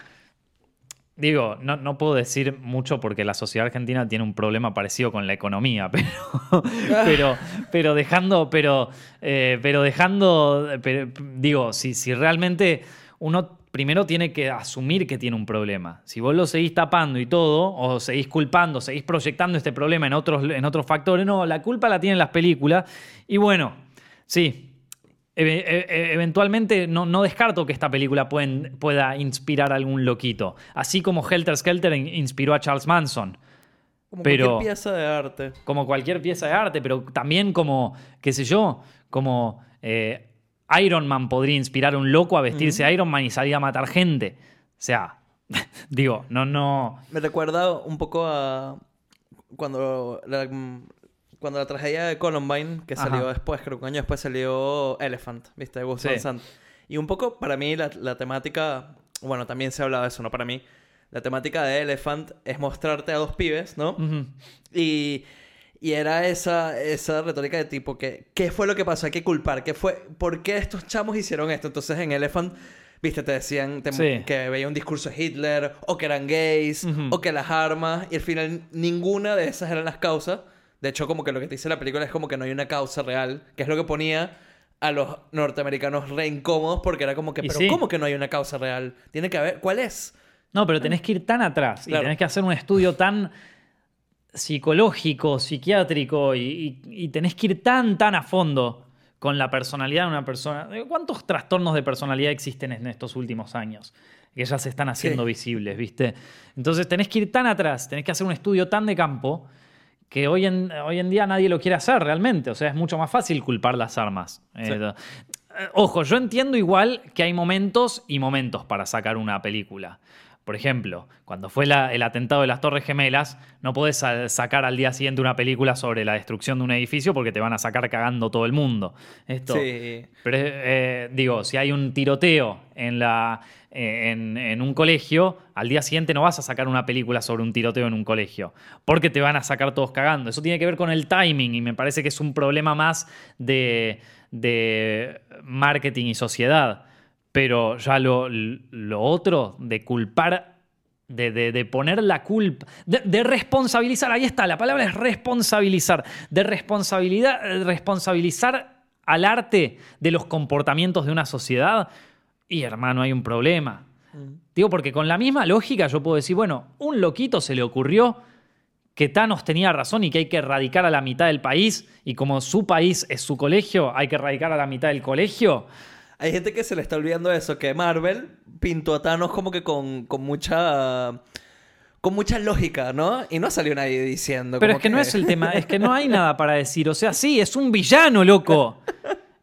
digo, no, puedo decir mucho porque la sociedad argentina tiene un problema parecido con la economía, [LAUGHS] pero, pero, pero dejando, pero, pero dejando, digo, si, si realmente uno primero tiene que asumir que tiene un problema. Si vos lo seguís tapando y todo, o seguís culpando, seguís proyectando este problema en otros, en otros factores, no, la culpa la tienen las películas. Y bueno, sí, e, e, eventualmente no, no, descarto que esta película pueda inspirar a algún loquito. Así como Helter Skelter inspiró a Charles Manson. Como cualquier pieza de arte. Como cualquier pieza de arte, pero también como, qué sé yo, como eh, Iron Man podría inspirar a un loco a vestirse de Iron Man y salir a matar gente. O sea, [LAUGHS] digo, no, no. Me recuerda un poco a cuando la, cuando la tragedia de Columbine, que salió después, creo que un año después salió Elephant, ¿viste? De Gus Y un poco para mí la, la, temática, bueno, también se ha hablado de eso, ¿no? Para mí, la temática de Elephant es mostrarte a dos pibes, ¿no? Y y era esa, esa retórica de tipo que, ¿qué fue lo que pasó? Hay que culpar. ¿Qué fue? ¿Por qué estos chamos hicieron esto? Entonces en Elephant, viste, te decían que veía un discurso de Hitler, o que eran gays, o que las armas, y al final ninguna de esas eran las causas. De hecho, como que lo que te dice la película es como que no hay una causa real, que es lo que ponía a los norteamericanos re incómodos porque era como que, pero ¿cómo que no hay una causa real? Tiene que haber, ¿cuál es? No, pero tenés que ir tan atrás y tenés que hacer un estudio tan psicológico, psiquiátrico y, tenés que ir tan, tan a fondo con la personalidad de una persona. ¿Cuántos trastornos de personalidad existen en estos últimos años? Que ya se están haciendo visibles, ¿viste? Entonces tenés que ir tan atrás, tenés que hacer un estudio tan de campo que hoy en, hoy en día nadie lo quiere hacer realmente. O sea, es mucho más fácil culpar las armas. Eh, ojo, yo entiendo igual que hay momentos y momentos para sacar una película. Por ejemplo, cuando fue el atentado de las Torres Gemelas, no podés sacar al día siguiente una película sobre la destrucción de un edificio porque te van a sacar cagando todo el mundo. Esto, sí. Pero eh, digo, si hay un tiroteo en, la, eh, en, un colegio, al día siguiente no vas a sacar una película sobre un tiroteo en un colegio, porque te van a sacar todos cagando. Eso tiene que ver con el timing y me parece que es un problema más de, de marketing y sociedad. Pero ya lo, otro de culpar, de, poner la culpa, de, responsabilizar, ahí está, la palabra es responsabilizar, de responsabilidad, responsabilizar al arte de los comportamientos de una sociedad. Y hermano, hay un problema. Mm. Digo, porque con la misma lógica yo puedo decir, bueno, un loquito se le ocurrió que Thanos tenía razón y que hay que erradicar a la mitad del país, y como su país es su colegio, hay que erradicar a la mitad del colegio. Hay gente que se le está olvidando eso, que Marvel pintó a Thanos como que con, mucha con mucha lógica, ¿no? Y no salió nadie diciendo. Pero es que, no es el tema, es que no hay nada para decir. O sea, sí, es un villano, loco.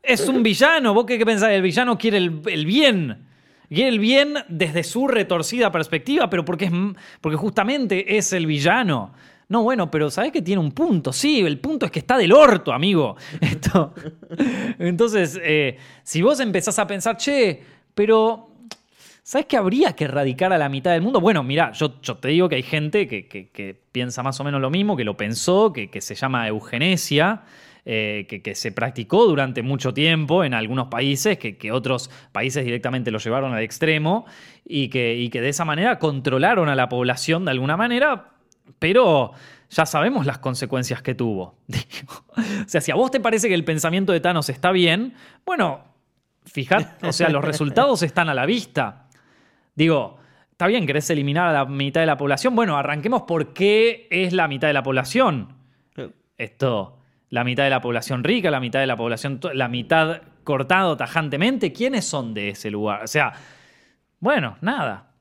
Es un villano. ¿Vos qué, qué pensás? El villano quiere el, bien. Quiere el bien desde su retorcida perspectiva, pero porque, es, porque justamente es el villano. No, bueno, pero ¿sabes que tiene un punto? Sí, el punto es que está del orto, amigo. [LAUGHS] Esto. Entonces, eh, si vos empezás a pensar, che, pero ¿Sabes que habría que erradicar a la mitad del mundo? Bueno, mira, yo, te digo que hay gente que, piensa más o menos lo mismo, que lo pensó, que, se llama eugenesia, eh, que, se practicó durante mucho tiempo en algunos países, que, otros países directamente lo llevaron al extremo y que de esa manera controlaron a la población de alguna manera, pero ya sabemos las consecuencias que tuvo. [LAUGHS] o sea, si a vos te parece que el pensamiento de Thanos está bien, bueno, fijad, o sea, los resultados están a la vista. Digo, está bien, querés eliminar a la mitad de la población. Bueno, arranquemos por qué es la mitad de la población. Esto, la mitad de la población rica, la mitad de la población, la mitad cortado tajantemente. ¿Quiénes son de ese lugar? O sea, bueno, nada.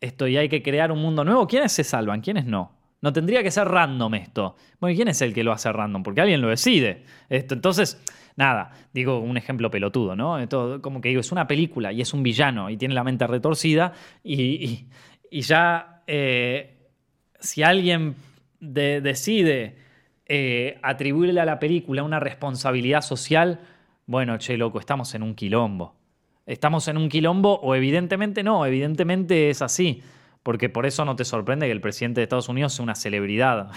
Esto y hay que crear un mundo nuevo. ¿Quiénes se salvan? ¿Quiénes no? No tendría que ser random esto. Bueno, ¿quién es el que lo hace random? Porque alguien lo decide. Esto, entonces, nada, digo un ejemplo pelotudo, ¿no? Esto, como que digo, es una película y es un villano y tiene la mente retorcida y, ya eh, si alguien decide eh, atribuirle a la película una responsabilidad social, bueno, che, loco, estamos en un quilombo. ¿Estamos en un quilombo o evidentemente no? Evidentemente es así. Porque por eso no te sorprende que el presidente de Estados Unidos sea una celebridad.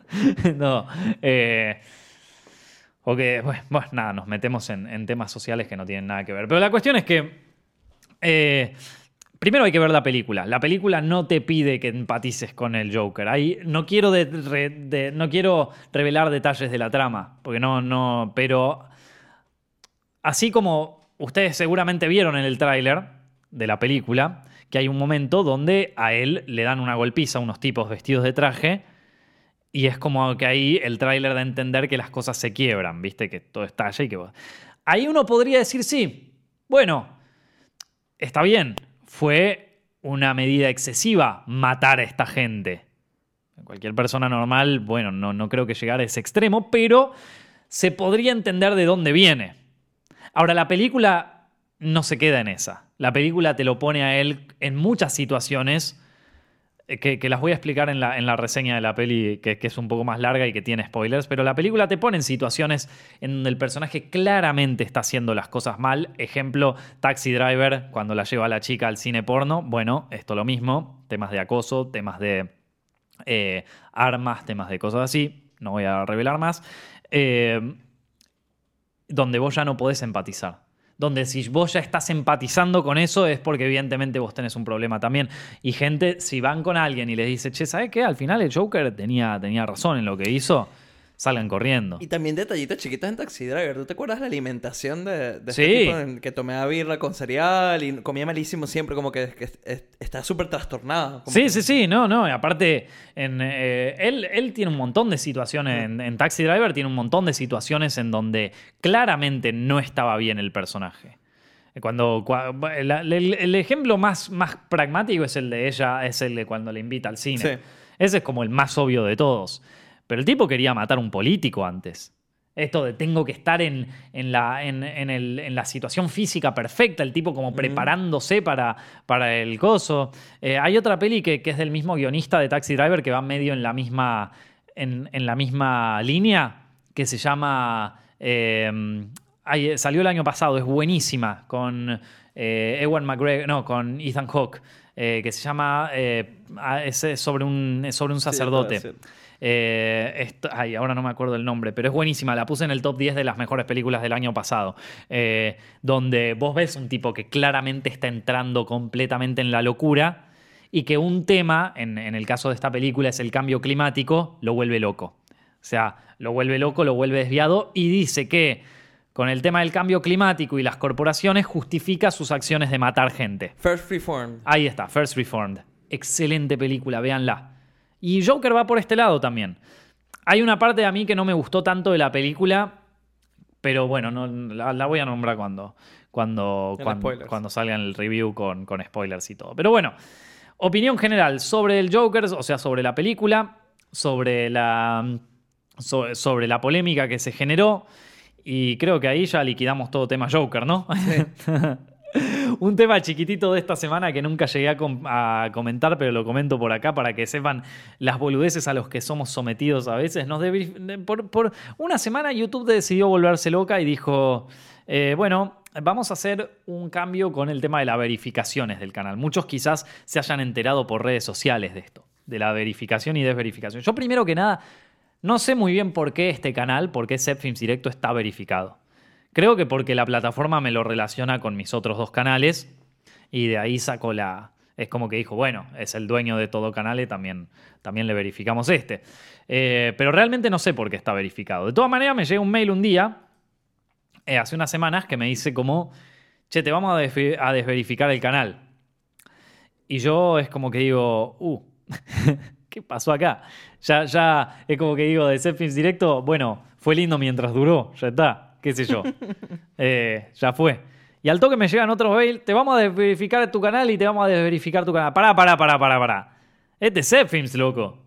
[LAUGHS] no. Eh, o que, bueno, nada, nos metemos en, temas sociales que no tienen nada que ver. Pero la cuestión es que. Eh, primero hay que ver la película. La película no te pide que empatices con el Joker. Ahí no quiero, no quiero revelar detalles de la trama, porque no, no. Pero así como ustedes seguramente vieron en el tráiler de la película, que hay un momento donde a él le dan una golpiza a unos tipos vestidos de traje y es como que ahí el tráiler da a entender que las cosas se quiebran, ¿viste? Que todo estalla y que... Ahí uno podría decir, sí, bueno, está bien, fue una medida excesiva matar a esta gente. Cualquier persona normal, bueno, no, no creo que llegara a ese extremo, pero se podría entender de dónde viene. Ahora, la película no se queda en esa. La película te lo pone a él en muchas situaciones eh, que, las voy a explicar en la, reseña de la peli, que, es un poco más larga y que tiene spoilers, pero la película te pone en situaciones en donde el personaje claramente está haciendo las cosas mal. Ejemplo, Taxi Driver, cuando la lleva a la chica al cine porno. Bueno, esto lo mismo, temas de acoso, temas de eh, armas, temas de cosas así. No voy a revelar más. Eh, donde vos ya no podés empatizar donde si vos ya estás empatizando con eso es porque evidentemente vos tenés un problema también. Y gente, si van con alguien y les dice, che, ¿sabes qué? Al final el Joker tenía, tenía razón en lo que hizo salgan corriendo. Y también detallitos chiquitos en Taxi Driver. ¿Tú te acuerdas la alimentación de, de este tipo en que tomaba birra con cereal y comía malísimo siempre? Como que, está súper trastornada. Sí, sí, sí. No, no. aparte, en, eh, él, él, tiene un montón de situaciones en, Taxi Driver, tiene un montón de situaciones en donde claramente no estaba bien el personaje. Cuando, el, ejemplo más, más pragmático es el de ella, es el de cuando le invita al cine. Ese es como el más obvio de todos. Pero el tipo quería matar a un político antes. Esto de tengo que estar en, la, en, la, situación física perfecta, el tipo como preparándose para, para el coso. Eh, hay otra peli que, es del mismo guionista de Taxi Driver que va medio en la misma, en, la misma línea, que se llama... Eh, salió el año pasado, es buenísima, con eh, Ewan McGregor, no, con Ethan Hawke, que se llama... es sobre un, sobre un sacerdote. Eh, ay, ahora no me acuerdo el nombre, pero es buenísima. La puse en el top 10 de las mejores películas del año pasado. Eh, donde vos ves un tipo que claramente está entrando completamente en la locura y que un tema, en, el caso de esta película, es el cambio climático, lo vuelve loco. O sea, lo vuelve loco, lo vuelve desviado y dice que con el tema del cambio climático y las corporaciones justifica sus acciones de matar gente. First Reformed. Ahí está, First Reformed. Excelente película, véanla. Y Joker va por este lado también. Hay una parte de a mí que no me gustó tanto de la película, pero bueno, no, la, voy a nombrar cuando, cuando, cuando, salga el review con, con spoilers y todo. Pero bueno, opinión general sobre el Joker, o sea, sobre la película, sobre la, sobre, la polémica que se generó. Y creo que ahí ya liquidamos todo tema Joker, ¿no? [LAUGHS] [LAUGHS] Un tema chiquitito de esta semana que nunca llegué a, com- a comentar, pero lo comento por acá para que sepan las boludeces a los que somos sometidos a veces. Por, por una semana YouTube decidió volverse loca y dijo, eh, bueno, vamos a hacer un cambio con el tema de las verificaciones del canal. Muchos quizás se hayan enterado por redes sociales de esto, de la verificación y desverificación. Yo primero que nada, no sé muy bien por qué este canal, por qué Zepfilms Directo está verificado. Creo que porque la plataforma me lo relaciona con mis otros dos canales y de ahí saco la... Es como que dijo, bueno, es el dueño de todo canal también, también le verificamos este. Eh, pero realmente no sé por qué está verificado. De todas maneras, me llega un mail un día, eh, hace unas semanas, que me dice como, che, te vamos a desverificar el canal. Y yo es como que digo, uh, [LAUGHS] ¿qué pasó acá? Ya, ya es como que digo, de Zepfilms Directo, bueno, fue lindo mientras duró, ya está, qué sé yo. Eh, ya fue. Y al toque me llegan otros mail, te vamos a desverificar tu canal y te vamos a desverificar tu canal. Pará, pará, pará, pará, pará. Este es Zepfilms, loco.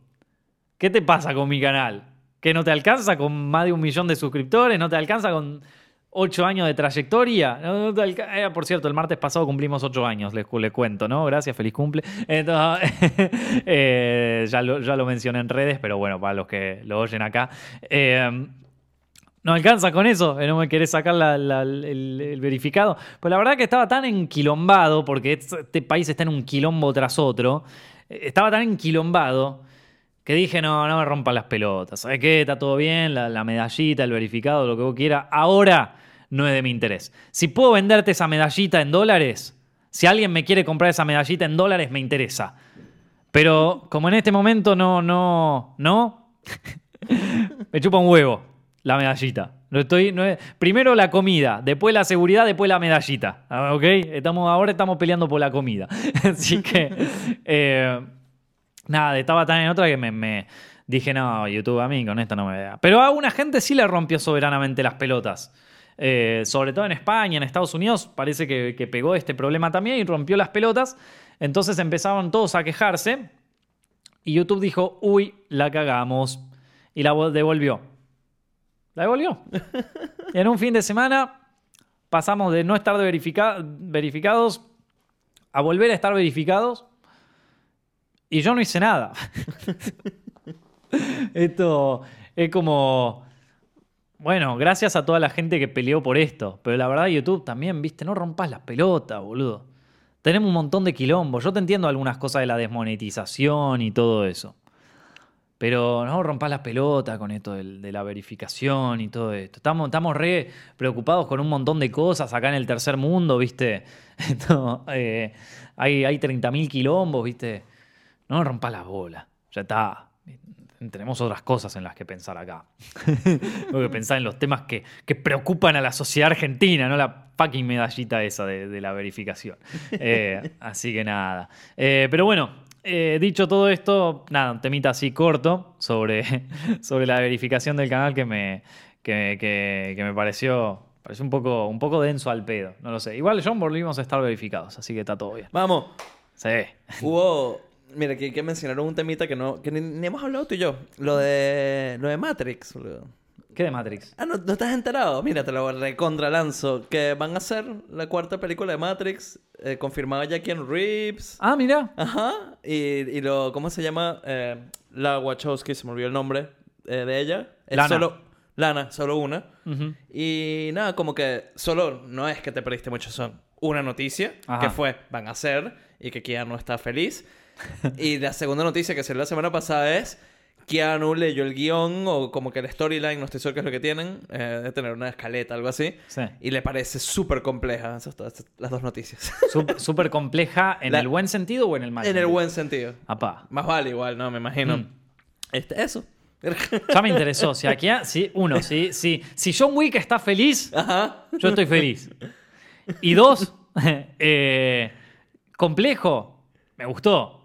¿Qué te pasa con mi canal? ¿Que no te alcanza con más de un millón de suscriptores? ¿No te alcanza con ocho años de trayectoria? No, te eh, por cierto, el martes pasado cumplimos ocho años, les, les cuento, ¿no? Gracias, feliz cumple. Entonces, [LAUGHS] eh, ya, lo, ya lo mencioné en redes, pero bueno, para los que lo oyen acá. Eh, no alcanza con eso, eh, no me querés sacar la- el, verificado. Pues la verdad que estaba tan enquilombado, porque este país está en un quilombo tras otro, eh, estaba tan enquilombado que dije, no, no me rompan las pelotas. ¿Sabes qué? Está todo bien, la, la medallita, el verificado, lo que vos quieras. Ahora no es de mi interés. Si puedo venderte esa medallita en dólares, si alguien me quiere comprar esa medallita en dólares, me interesa. Pero como en este momento no, no, no, [LAUGHS] me chupa un huevo la medallita. No estoy, primero la comida, después la seguridad, después la medallita. Ah, ¿Ok? Ahora estamos peleando por la comida. [LAUGHS] Así que, eh, nada, estaba tan en otra que me, dije, no, YouTube a mí con esto no me vea. Pero a una gente sí le rompió soberanamente las pelotas. Eh, sobre todo en España, en Estados Unidos, parece que, que pegó este problema también y rompió las pelotas. Entonces empezaron todos a quejarse. Y YouTube dijo, uy, la cagamos. Y la vo- devolvió. La devolvió. [LAUGHS] en un fin de semana pasamos de no estar verifica- verificados a volver a estar verificados. Y yo no hice nada. [LAUGHS] Esto es como... Bueno, gracias a toda la gente que peleó por esto. Pero la verdad, YouTube también, viste, no rompas las pelotas, boludo. Tenemos un montón de quilombo. Yo te entiendo algunas cosas de la desmonetización y todo eso. Pero no rompas las pelotas con esto del- de, la verificación y todo esto. Estamos, estamos re preocupados con un montón de cosas acá en el tercer mundo, ¿viste? [LAUGHS] Esto, eh, hay hay 30.000 quilombos, ¿viste? No rompas las bolas. Ya está. Tenemos otras cosas en las que pensar acá. [LAUGHS] Tengo que pensar en los temas que, que preocupan a la sociedad argentina, no la fucking medallita esa de, de la verificación. Eh, así que nada. Eh, pero bueno, eh, dicho todo esto, nada, un temita así corto sobre, [LAUGHS] sobre la verificación del canal que me, que, que- que me pareció, pareció un, poco, un poco denso al pedo. No lo sé. Igual, John, volvimos a estar verificados, así que está todo bien. Vamos. Sí. Hubo. Mira, que, que mencionaron un temita que no que ni, ni hemos hablado tú y yo. Lo de. Lo de Matrix, boludo. ¿Qué de Matrix? Ah, ¿no, no estás enterado? Mira, te lo recontra lanzo. Que van a hacer la cuarta película de Matrix. Eh, confirmada ya Keanu Reeves. Ah, mira. Ajá. Y, y lo. ¿Cómo se llama? Eh, la Wachowski, se me olvidó el nombre eh, de ella. Es Lana. solo. Lana, solo una. Ujú. Y nada, como que solo no es que te perdiste mucho, son una noticia Ajá. que fue, van a hacer y que Keanu está feliz. [LAUGHS] y la segunda noticia que salió la semana pasada es, Keanu leyó el guion o como que el storyline, no estoy seguro qué es lo que tienen, eh, de tener una escaleta, algo así. Sí. Y le parece súper compleja esas las dos noticias. Súper [LAUGHS] compleja en La- el buen sentido o en el mal en el buen sentido. Apá. Más vale igual, ¿no? Me imagino. Mm. Este, eso. Ya me interesó. Si aquí, si, uno, si, si, si John Wick está feliz, Ajá. yo estoy feliz. Y dos, [LAUGHS] eh, complejo, me gustó.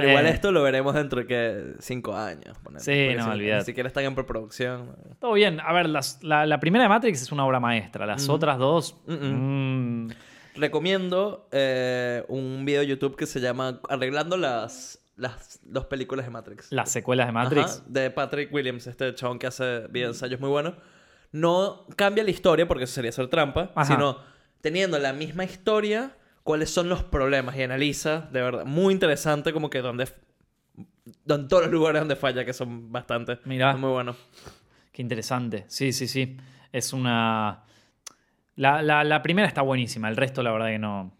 Claro, igual Eh, esto lo veremos dentro de que cinco años. Sí, Porque no, si- olvídate. Ni siquiera están en preproducción. Todo bien. A ver, las- la, la primera de Matrix es una obra maestra. Las otras dos. Mm-mm. mm, Recomiendo eh, un video de YouTube que se llama Arreglando las, las dos películas de Matrix. las secuelas de Matrix. Ajá, de Patrick Williams, este chabón que hace videoensayos muy buenos. No cambia la historia, porque eso sería hacer trampa, Ajá. sino teniendo la misma historia, cuáles son los problemas y analiza, de verdad, muy interesante como que donde, en todos los lugares donde falla, que son bastantes. Mirá. Muy bueno. Qué interesante. Sí, sí, sí. Es una. La, la- la primera está buenísima. El resto, la verdad, que no,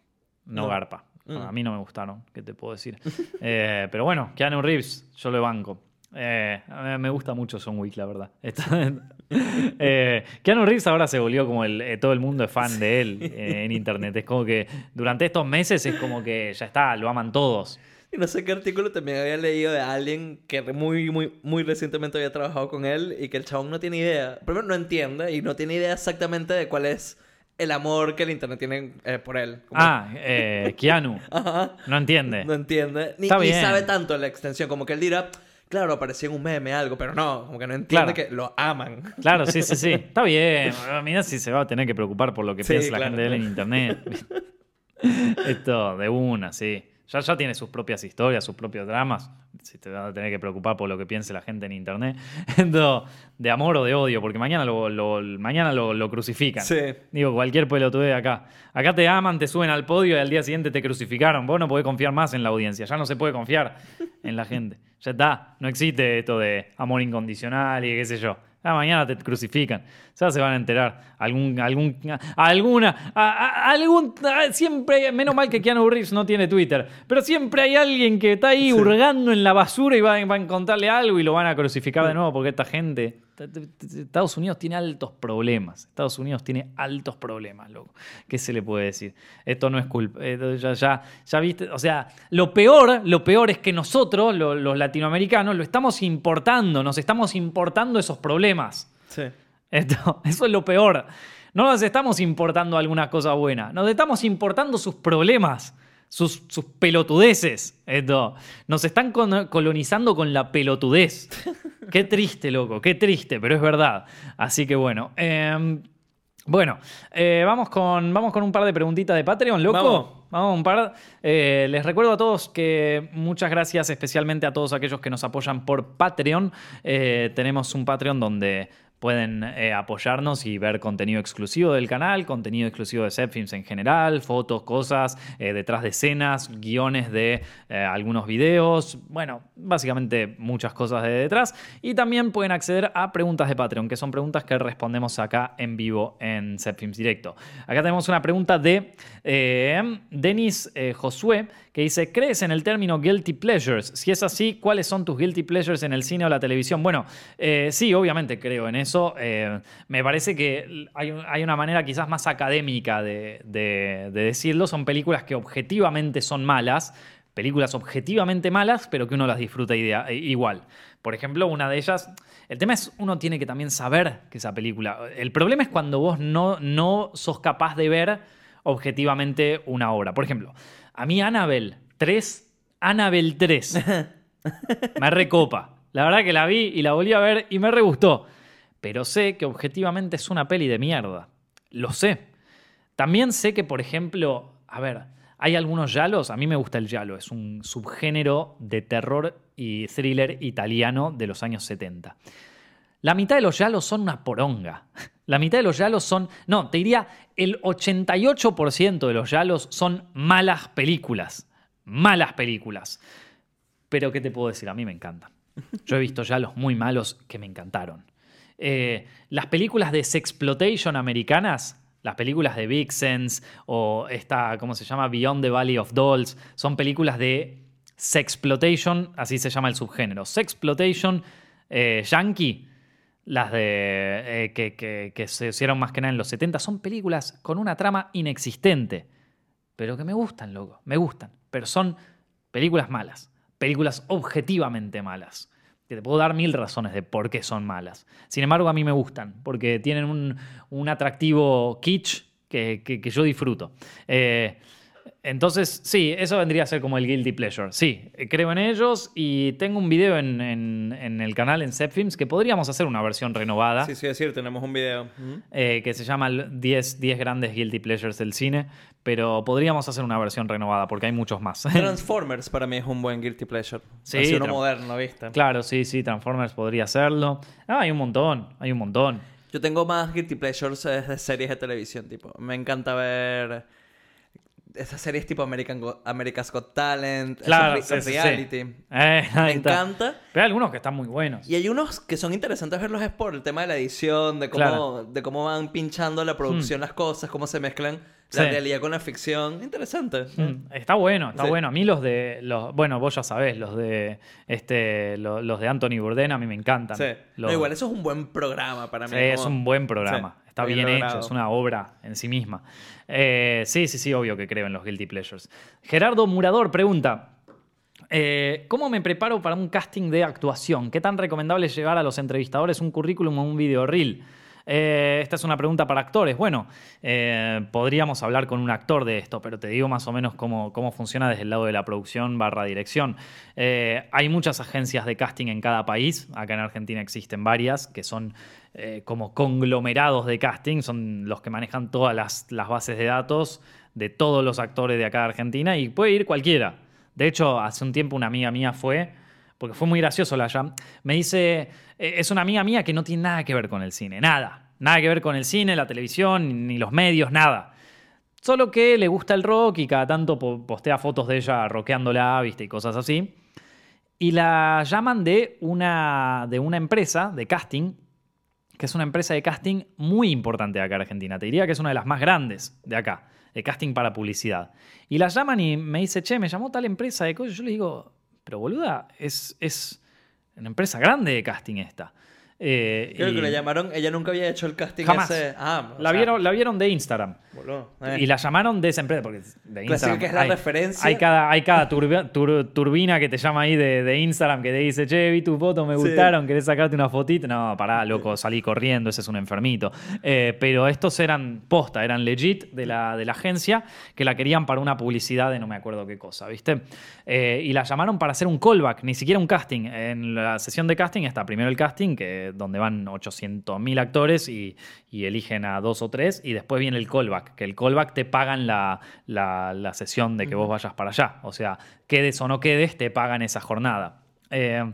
no, No. garpa. Mm. A mí no me gustaron. ¿Qué te puedo decir? [LAUGHS] Eh, pero bueno, Keanu Reeves, yo lo banco. Eh, me gusta mucho John Wick, la verdad. [LAUGHS] Eh, Keanu Reeves ahora se volvió como el, eh, todo el mundo es fan de él eh, en internet. Es como que durante estos meses es como que ya está, lo aman todos. Y no sé qué artículo también había leído de alguien que muy, muy, muy recientemente había trabajado con él y que el chabón no tiene idea. Primero, no entiende y no tiene idea exactamente de cuál es el amor que el internet tiene eh, por él. Como- Ah, eh, Keanu. [LAUGHS] Ajá. No entiende. No entiende. Ni, Está ni bien. sabe tanto la extensión. Como que él dirá, claro, apareció en un meme, algo, pero no, como que no entiende Claro. que lo aman. Claro, sí, sí, sí. [LAUGHS] Está bien. Mira si se va a tener que preocupar por lo que Sí, piensa la gente de él en internet. [LAUGHS] Esto, de una, sí. Ya, ya tiene sus propias historias, sus propios dramas. Si te vas a tener que preocupar por lo que piense la gente en internet. [LAUGHS] De amor o de odio, porque mañana lo, lo- mañana lo, lo crucifican. Sí. Digo, cualquier pelotudez de acá. Acá te aman, te suben al podio y al día siguiente te crucificaron. Vos no podés confiar más en la audiencia. Ya no se puede confiar en la gente. Ya está. No existe esto de amor incondicional y qué sé yo. Ah, mañana te crucifican. Ya se van a enterar. Algún, algún, alguna, a- a- algún, a- siempre, menos mal que Keanu Reeves no tiene Twitter, pero siempre hay alguien que está ahí hurgando en la basura y va, a encontrarle algo y lo van a crucificar de nuevo porque esta gente, Estados Unidos tiene altos problemas. Estados Unidos tiene altos problemas, loco. ¿Qué se le puede decir? Esto no es culpa. esto ya, ya, ya viste, o sea, lo peor, lo peor es que nosotros, lo- los latinoamericanos, lo estamos importando, nos estamos importando esos problemas. Sí. Esto, [LAUGHS] eso es lo peor. No nos estamos importando alguna cosa buena, nos estamos importando sus problemas, sus, sus pelotudeces. Esto. Nos están con- colonizando con la pelotudez. [LAUGHS] Qué triste, loco, qué triste, pero es verdad. Así que bueno. em, bueno, eh, vamos, con, vamos con un par de preguntitas de Patreon, loco. Vamos. Vamos, un par. Eh, les recuerdo a todos que muchas gracias, especialmente a todos aquellos que nos apoyan por Patreon. Eh, tenemos un Patreon donde pueden eh, apoyarnos y ver contenido exclusivo del canal, contenido exclusivo de Zepfilms en general, fotos, cosas, eh, detrás de escenas, guiones de eh, algunos videos, bueno, básicamente muchas cosas de detrás. Y también pueden acceder a preguntas de Patreon, que son preguntas que respondemos acá en vivo en Zepfilms Directo. Acá tenemos una pregunta de Denis Josué, que dice, ¿crees en el término guilty pleasures? Si es así, ¿cuáles son tus guilty pleasures en el cine o la televisión? Bueno, eh, sí, obviamente creo en eso. Eh, me parece que hay, un- hay una manera quizás más académica de, de- de decirlo. Son películas que objetivamente son malas, películas objetivamente malas, pero que uno las disfruta eh, igual. Por ejemplo, una de ellas, el tema es uno tiene que también saber que esa película, el problema es cuando vos no, no sos capaz de ver objetivamente una obra. Por ejemplo, a mí Annabelle 3, Annabelle 3, [LAUGHS] me recopa. La verdad que la vi y la volví a ver y me re gustó. Pero sé que objetivamente es una peli de mierda. Lo sé. También sé que, por ejemplo, a ver, hay algunos yalos, a mí me gusta el yalo, es un subgénero de terror y thriller italiano de los años 70. La mitad de los yalos son una poronga. [LAUGHS] La mitad de los yalos son, no, te diría, el 88% de los yalos son malas películas. Malas películas. Pero, ¿qué te puedo decir? A mí me encantan. [LAUGHS] Yo he visto yalos muy malos que me encantaron. Eh, las películas de sexploitation americanas, las películas de Vixens o esta, ¿cómo se llama? Beyond the Valley of Dolls, son películas de sexploitation, así se llama el subgénero. Sexploitation eh, yankee, las de eh, que, que- se hicieron más que nada en los 70, son películas con una trama inexistente, pero que me gustan, loco, me gustan, pero son películas malas, películas objetivamente malas. Que te puedo dar mil razones de por qué son malas. Sin embargo, a mí me gustan, porque tienen un, un atractivo kitsch que, que- que yo disfruto. Eh, entonces, sí, eso vendría a ser como el guilty pleasure. Sí, creo en ellos y tengo un video en, en- en el canal en Zepfilms que podríamos hacer una versión renovada Sí, sí, decir, tenemos un video. Eh, que se llama el 10, 10 grandes guilty pleasures del cine, pero podríamos hacer una versión renovada porque hay muchos más. [LAUGHS] Transformers para mí es un buen guilty pleasure. Sí, Así uno moderno, ¿viste? claro, sí, sí, Transformers podría hacerlo. Ah, hay un montón, hay un montón. Yo tengo más guilty pleasures eh, de series de televisión, tipo. Me encanta ver esas series tipo American Go- America's Got Talent, Claro, sí, sí. reality. Eh, Me encanta. Pero hay algunos que están muy buenos. Y hay unos que son interesantes verlos es por el tema de la edición, de cómo, Claro. de cómo van pinchando la producción las cosas, cómo se mezclan la realidad con la ficción. Interesante. Mm, Está bueno, está bueno. A mí los de los, bueno, vos ya sabés, los de este, lo- los, de Anthony Bourdain a mí me encantan. Sí. Los- No, igual eso es un buen programa para mí. Sí, es un buen programa. Está bien bien, hecho, es una obra en sí misma. Eh, sí, sí, sí, obvio que creo en los Guilty Pleasures. Gerardo Murador pregunta. eh, ¿Cómo me preparo para un casting de actuación? ¿Qué tan recomendable es llevar a los entrevistadores un currículum o un video reel? Eh, esta es una pregunta para actores. Bueno, eh, podríamos hablar con un actor de esto, pero te digo más o menos cómo, cómo funciona desde el lado de la producción barra dirección. Eh, hay muchas agencias de casting en cada país. Acá en Argentina existen varias que son eh, como conglomerados de casting, son los que manejan todas las, bases de datos de todos los actores de acá de Argentina y puede ir cualquiera. De hecho, hace un tiempo una amiga mía fue, porque fue muy gracioso la llam, me dice, eh, es una amiga mía que no tiene nada que ver con el cine, nada, nada que ver con el cine, la televisión, ni los medios, nada. Solo que le gusta el rock y cada tanto po- postea fotos de ella rockeándola, viste, y cosas así. Y la llaman de una, de una empresa de casting, que es una empresa de casting muy importante de acá en Argentina. Te diría que es una de las más grandes de acá, de casting para publicidad. Y la llaman y me dice, che, me llamó tal empresa de cosas. Yo le digo, pero boluda, es, es una empresa grande de casting esta. Eh, Creo y que la llamaron, ella nunca había hecho el casting Jamás. ese. Ah, la, sea, vieron, la vieron de Instagram. boludo, eh. Y la llamaron de esa empresa, porque de Instagram. que es la hay, referencia. Hay cada, hay cada turbi- tur- turbina que te llama ahí de, de Instagram que te dice, che, vi tu foto, me Sí. gustaron, querés sacarte una fotito. No, pará, loco, salí corriendo, ese es un enfermito. Eh, pero estos eran posta, eran legit de la, de la agencia que la querían para una publicidad de no me acuerdo qué cosa, ¿viste? Y la llamaron para hacer un callback, ni siquiera un casting. En la sesión de casting está primero el casting, que donde van 800.000 actores y, y eligen a dos o tres, y después viene el callback, que el callback te pagan la, la- la sesión de que vos vayas para allá. O sea, quedes o no quedes, te pagan esa jornada. Eh,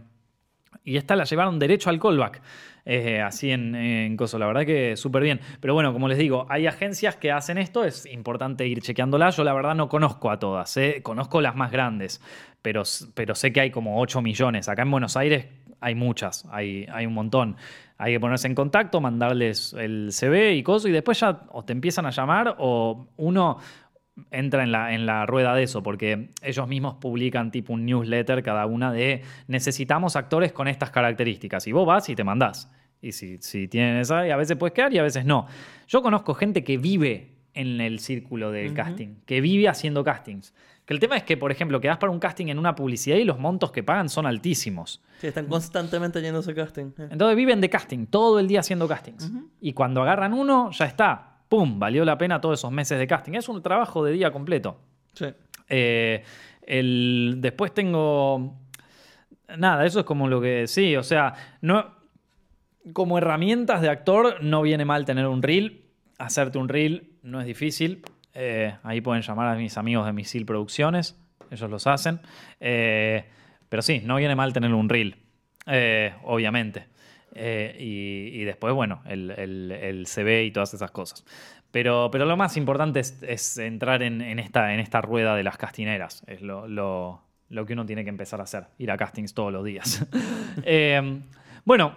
y esta la llevaron derecho al callback. eh, así en, en Coso, la verdad que súper bien. Pero bueno, como les digo, hay agencias que hacen esto, es importante ir chequeándolas. Yo la verdad no conozco a todas, ¿eh? conozco las más grandes, pero, pero sé que hay como 8 millones. Acá en Buenos Aires hay muchas, hay, hay un montón. Hay que ponerse en contacto, mandarles el CV y cosas, y después ya o te empiezan a llamar o uno entra en la, en la rueda de eso, porque ellos mismos publican tipo un newsletter cada una de necesitamos actores con estas características. Y vos vas y te mandás. Y si, si tienen esa, y a veces puedes quedar y a veces no. Yo conozco gente que vive en el círculo del casting, que vive haciendo castings. Que el tema es que, por ejemplo, quedás para un casting en una publicidad y los montos que pagan son altísimos. Sí, están constantemente ese casting. eh. Entonces viven de casting, todo el día haciendo castings. Y cuando agarran uno, ya está. ¡Pum! Valió la pena todos esos meses de casting. Es un trabajo de día completo. Sí. Eh, el, después tengo. Nada, eso es como lo que. Sí, o sea, no, como herramientas de actor, no viene mal tener un reel. Hacerte un reel no es difícil. Eh, ahí pueden llamar a mis amigos de Misil Producciones. Ellos los hacen. Eh, pero sí, no viene mal tener un reel. eh, obviamente. Y, después, bueno, el, el- el CV y todas esas cosas. Pero, pero lo más importante es, es entrar en, en esta, en esta rueda de las castineras. Es lo, lo- lo que uno tiene que empezar a hacer. Ir a castings todos los días. [LAUGHS] Bueno,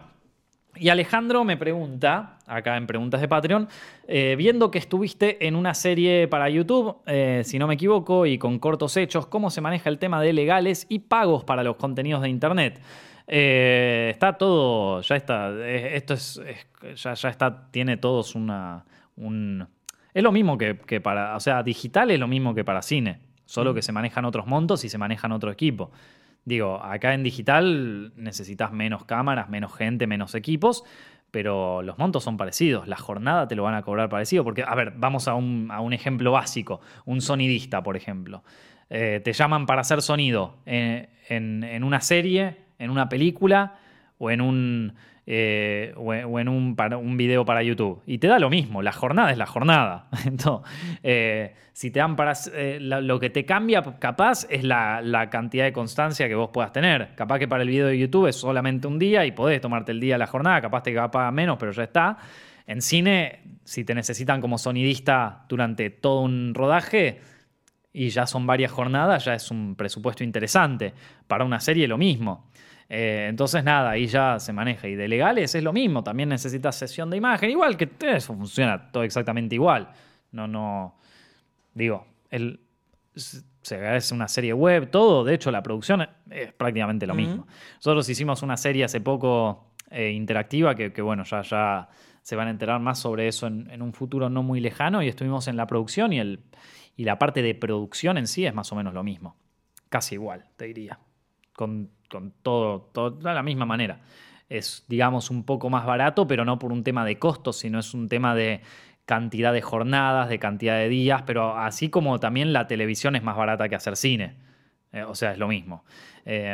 y Alejandro me pregunta, acá en Preguntas de Patreon, eh, viendo que estuviste en una serie para YouTube, eh, si no me equivoco, y con cortos hechos, ¿cómo se maneja el tema de legales y pagos para los contenidos de Internet? Eh, está todo, ya está, esto es, es- ya, ya está, tiene todos una, un... Es lo mismo que, que para, o sea, digital es lo mismo que para cine, solo que se manejan otros montos y se manejan otro equipo. Digo, acá en digital necesitas menos cámaras, menos gente, menos equipos, pero los montos son parecidos. La jornada te lo van a cobrar parecido. Porque, a ver, vamos a un, ejemplo básico. Un sonidista, por ejemplo. Eh, te llaman para hacer sonido en- en una serie, en una película o en un, eh, o en, un, para- un video para YouTube. Y te da lo mismo, la jornada es la jornada. [LAUGHS] Entonces, eh, si te dan para... eh, lo que te cambia capaz es la, la cantidad de constancia que vos puedas tener. Capaz que para el video de YouTube es solamente un día y podés tomarte el día de la jornada, capaz te pagan menos, pero ya está. En cine, si te necesitan como sonidista durante todo un rodaje y ya son varias jornadas, ya es un presupuesto interesante. Para una serie lo mismo. Eh, entonces nada, ahí ya se maneja. Y de legales es lo mismo, también necesitas sesión de imagen, igual que eso funciona todo exactamente igual. No, no, digo, el, se es una serie web, todo, de hecho la producción es prácticamente lo mismo. Nosotros hicimos una serie hace poco eh, interactiva que, bueno, ya, ya se van a enterar más sobre eso en, un futuro no muy lejano y estuvimos en la producción y, el, y la parte de producción en sí es más o menos lo mismo. Casi igual, te diría. Con, todo, todo, de la misma manera. Es, digamos, un poco más barato, pero no por un tema de costos, sino es un tema de cantidad de jornadas, de cantidad de días, pero así como también la televisión es más barata que hacer cine. Eh, o sea, es lo mismo. Eh,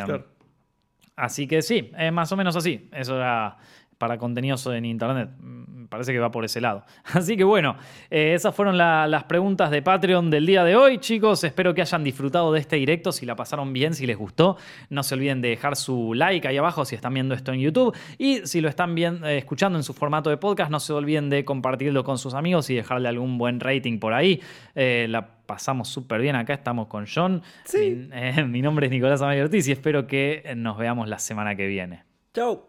así que sí, es más o menos así. Eso era para contenidos en Internet. Mm, parece que va por ese lado. [LAUGHS] Así que bueno, eh, esas fueron las preguntas de Patreon del día de hoy, chicos. Espero que hayan disfrutado de este directo, si la pasaron bien, si les gustó. No se olviden de dejar su like ahí abajo si están viendo esto en YouTube. Y si lo están viendo, eh, escuchando en su formato de podcast, no se olviden de compartirlo con sus amigos y dejarle algún buen rating por ahí. Eh, la pasamos súper bien acá, estamos con John. Sí. Mi, [LAUGHS] mi nombre es Nicolás Amay Ortiz y espero que nos veamos la semana que viene. Chau.